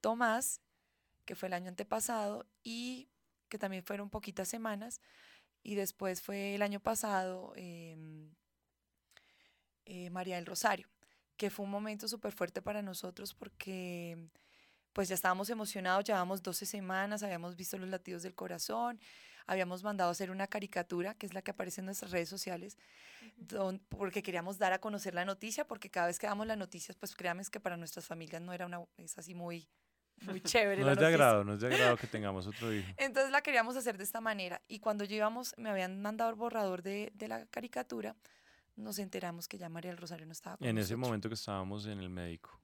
Tomás, que fue el año antepasado, y que también fueron poquitas semanas. Y después fue el año pasado em, María del Rosario, que fue un momento súper fuerte para nosotros porque pues ya estábamos emocionados, llevábamos 12 semanas, habíamos visto los latidos del corazón, habíamos mandado a hacer una caricatura, que es la que aparece en nuestras redes sociales, porque queríamos dar a conocer la noticia, porque cada vez que damos las noticias, pues créanme que para nuestras familias no era una, es así muy, muy <laughs> chévere. no es de agrado, no es de agrado que <laughs> tengamos otro hijo. Entonces la queríamos hacer de esta manera. Y cuando llevamos, me habían mandado el borrador de, de la caricatura, nos enteramos que ya María del Rosario no estaba con En ese momento que estábamos en el médico.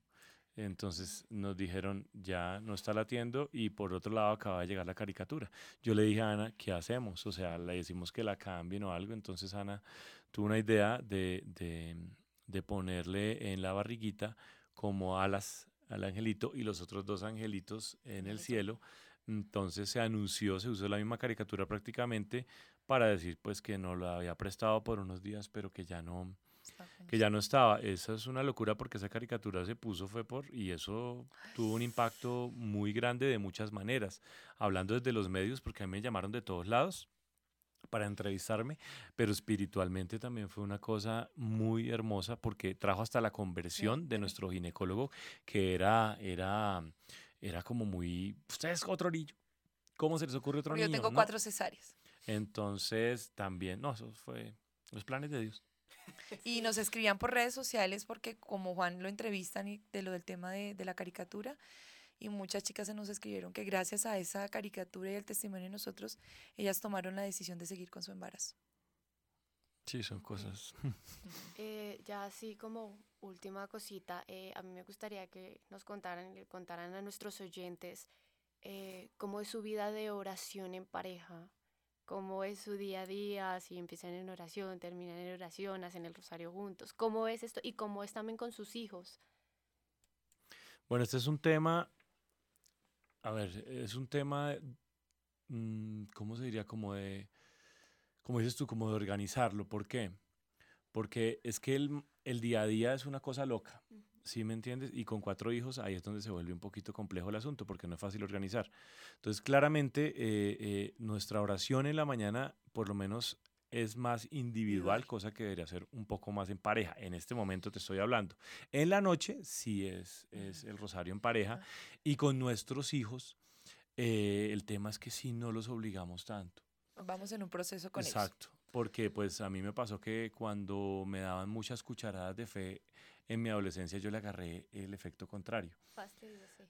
Entonces nos dijeron, ya no está latiendo y por otro lado acaba de llegar la caricatura. Yo le dije a Ana, ¿qué hacemos? O sea, le decimos que la cambien o algo. Entonces Ana tuvo una idea de, de, de ponerle en la barriguita como alas al angelito y los otros dos angelitos en el cielo. Entonces se anunció, se usó la misma caricatura prácticamente para decir pues que no la había prestado por unos días, pero que ya no, que ya no estaba. Esa es una locura porque esa caricatura se puso fue por y eso tuvo un impacto muy grande de muchas maneras. Hablando desde los medios porque a mí me llamaron de todos lados para entrevistarme, pero espiritualmente también fue una cosa muy hermosa porque trajo hasta la conversión de nuestro ginecólogo que era era era como muy usted es otro niño. ¿Cómo se les ocurre otro niño? Yo tengo cuatro cesáreas. Entonces, también, no, eso fue los planes de Dios. Y nos escribían por redes sociales porque como Juan lo entrevistan y de lo del tema de, de la caricatura, y muchas chicas se nos escribieron que gracias a esa caricatura y el testimonio de nosotros, ellas tomaron la decisión de seguir con su embarazo. Sí, son cosas. <laughs> Eh, ya así como última cosita, eh, a mí me gustaría que nos contaran, le contaran a nuestros oyentes eh, cómo es su vida de oración en pareja, cómo es su día a día, si empiezan en oración, terminan en oración, hacen el rosario juntos, cómo es esto y cómo es también con sus hijos. Bueno, este es un tema, a ver, es un tema, mm, ¿cómo se diría? Como de, como dices tú, como de organizarlo. ¿Por qué? Porque es que el, el día a día es una cosa loca. ¿Sí me entiendes? Y con cuatro hijos ahí es donde se vuelve un poquito complejo el asunto porque no es fácil organizar. Entonces, claramente, eh, eh, nuestra oración en la mañana, por lo menos, es más individual, cosa que debería ser un poco más en pareja. En este momento te estoy hablando. En la noche sí es, es el rosario en pareja y con nuestros hijos eh, el tema es que sí no los obligamos tanto. Vamos en un proceso con Exacto, porque pues a mí me pasó que cuando me daban muchas cucharadas de fe en mi adolescencia yo le agarré el efecto contrario.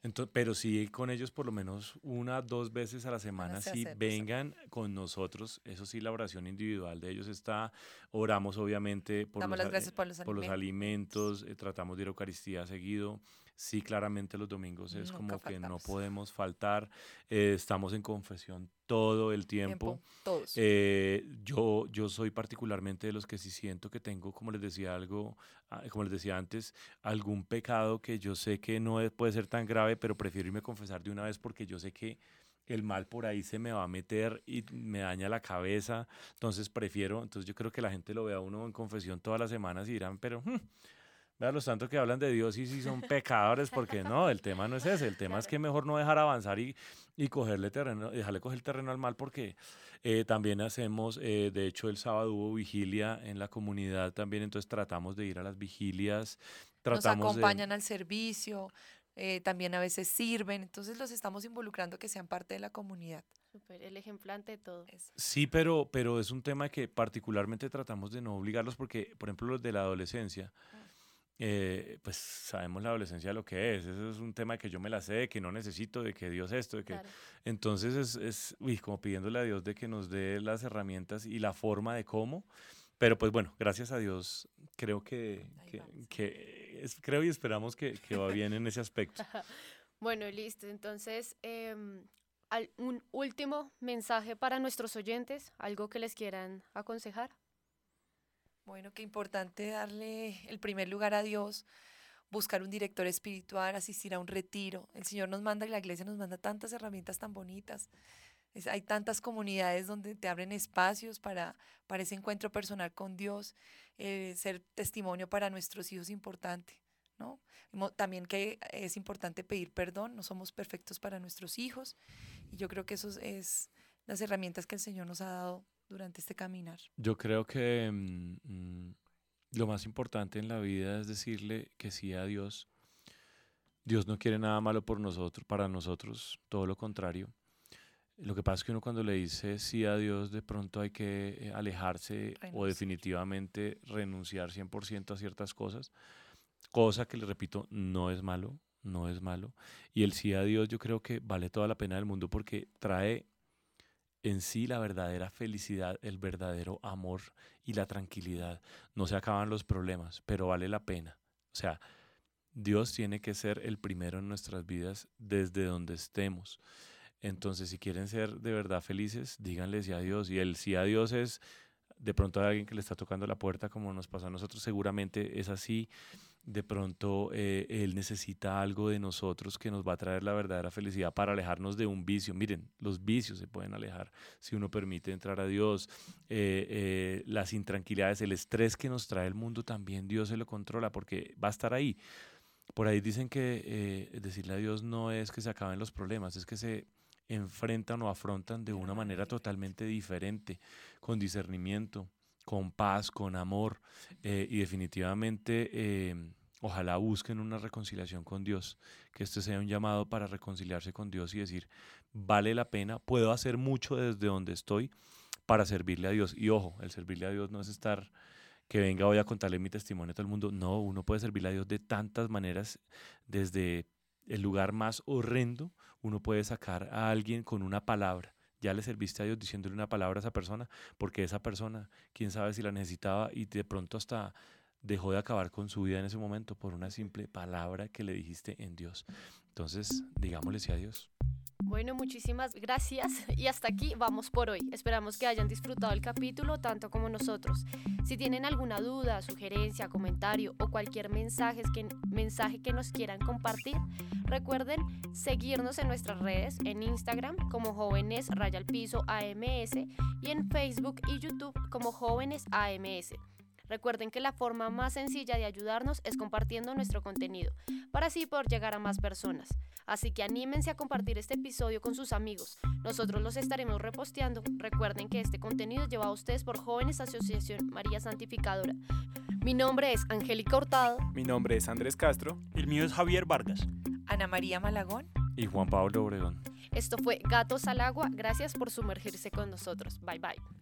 Entonces, pero sí con ellos por lo menos una, dos veces a la semana, si vengan con nosotros, eso sí, la oración individual de ellos está, oramos obviamente por, los, por los, alimentos, eh, tratamos de ir a Eucaristía seguido, sí, claramente los domingos es como que no podemos faltar, eh, estamos en confesión todo el tiempo. todos. Eh, yo, yo soy particularmente de los que si siento que tengo, como les decía algo, ah, como les decía antes, algún pecado que yo sé que no puede ser tan grave, pero prefiero irme a confesar de una vez porque yo sé que el mal por ahí se me va a meter y me daña la cabeza, entonces prefiero, entonces yo creo que la gente lo vea a uno en confesión todas las semanas y dirán, pero... Hmm, Vean los tanto que hablan de Dios y si son pecadores, porque no, el tema no es ese, el tema es que mejor no dejar avanzar y, y cogerle terreno, dejarle coger el terreno al mal, porque eh, también hacemos, eh, de hecho el sábado hubo vigilia en la comunidad también, entonces tratamos de ir a las vigilias, tratamos Nos acompañan al servicio, eh, también a veces sirven, entonces los estamos involucrando que sean parte de la comunidad. Super, el ejemplo ante todo. Sí, pero, pero es un tema que particularmente tratamos de no obligarlos porque, por ejemplo, los de la adolescencia. Eh, pues sabemos la adolescencia lo que es. Eso es un tema que yo me la sé, que no necesito, de que Dios esto, de que... Entonces es, es uy, como pidiéndole a Dios de que nos dé las herramientas y la forma de cómo. Pero pues bueno, gracias a Dios creo que, que, es, creo y esperamos que, que, va bien en ese aspecto. <laughs> bueno, listo. Entonces, em, un último mensaje para nuestros oyentes, algo que les quieran aconsejar. Bueno, qué importante darle el primer lugar a Dios, buscar un director espiritual, asistir a un retiro. El Señor nos manda y la iglesia nos manda tantas herramientas tan bonitas. hay tantas comunidades donde te abren espacios para, para ese encuentro personal con Dios, eh, ser testimonio para nuestros hijos es importante. ¿no? También que es importante pedir perdón, no somos perfectos para nuestros hijos y yo creo que eso es las herramientas que el Señor nos ha dado durante este caminar? Yo creo que mm, mm, lo más importante en la vida es decirle que sí a Dios Dios no quiere nada malo por nosotros, para nosotros, todo lo contrario. Lo que pasa es que uno cuando le dice sí a Dios, de pronto hay que eh, alejarse o definitivamente renunciar 100% a ciertas cosas, cosa que le repito, no es malo, no es malo. Y el sí a Dios yo creo que vale toda la pena del mundo porque trae en sí la verdadera felicidad, el verdadero amor y la tranquilidad. No se acaban los problemas, pero vale la pena. O sea, Dios tiene que ser el primero en nuestras vidas desde donde estemos. Entonces, si quieren ser de verdad felices, díganle sí a Dios. Y el sí a Dios es, de pronto hay alguien que le está tocando la puerta, como nos pasó a nosotros, seguramente es así de pronto eh, Él necesita algo de nosotros que nos va a traer la verdadera felicidad para alejarnos de un vicio. Miren, los vicios se pueden alejar si uno permite entrar a Dios. Eh, eh, las intranquilidades, el estrés que nos trae el mundo también Dios se lo controla porque va a estar ahí. Por ahí dicen que decirle a Dios no es que se acaben los problemas, es que se enfrentan o afrontan de una manera totalmente diferente, con discernimiento con paz, con amor eh, y definitivamente eh, ojalá busquen una reconciliación con Dios, que este sea un llamado para reconciliarse con Dios y decir, vale la pena, puedo hacer mucho desde donde estoy para servirle a Dios. Y ojo, el servirle a Dios no es estar que venga voy a contarle mi testimonio a todo el mundo. No, uno puede servirle a Dios de tantas maneras, desde el lugar más horrendo, uno puede sacar a alguien con una palabra ya le serviste a Dios diciéndole una palabra a esa persona, porque esa persona, quién sabe si la necesitaba y de pronto hasta dejó de acabar con su vida en ese momento por una simple palabra que le dijiste en Dios. Entonces, digámosle sí a Dios. Bueno, muchísimas gracias <laughs> y hasta aquí vamos por hoy. Esperamos que hayan disfrutado el capítulo tanto como nosotros. Si tienen alguna duda, sugerencia, comentario o cualquier mensaje que, mensaje que nos quieran compartir, recuerden seguirnos en nuestras redes, en Instagram como jóvenes raya al piso AMS y en Facebook y YouTube como jóvenes AMS. Recuerden que la forma más sencilla de ayudarnos es compartiendo nuestro contenido, para así poder llegar a más personas. Así que anímense a compartir este episodio con sus amigos. Nosotros los estaremos reposteando. Recuerden que este contenido es llevado a ustedes por Jóvenes Asociación María Santificadora. Mi nombre es Angélica Hurtado. Mi nombre es Andrés Castro. El mío es Javier Vargas. Ana María Malagón. Y Juan Pablo Obregón. Esto fue Gatos al Agua. Gracias por sumergirse con nosotros. Bye bye.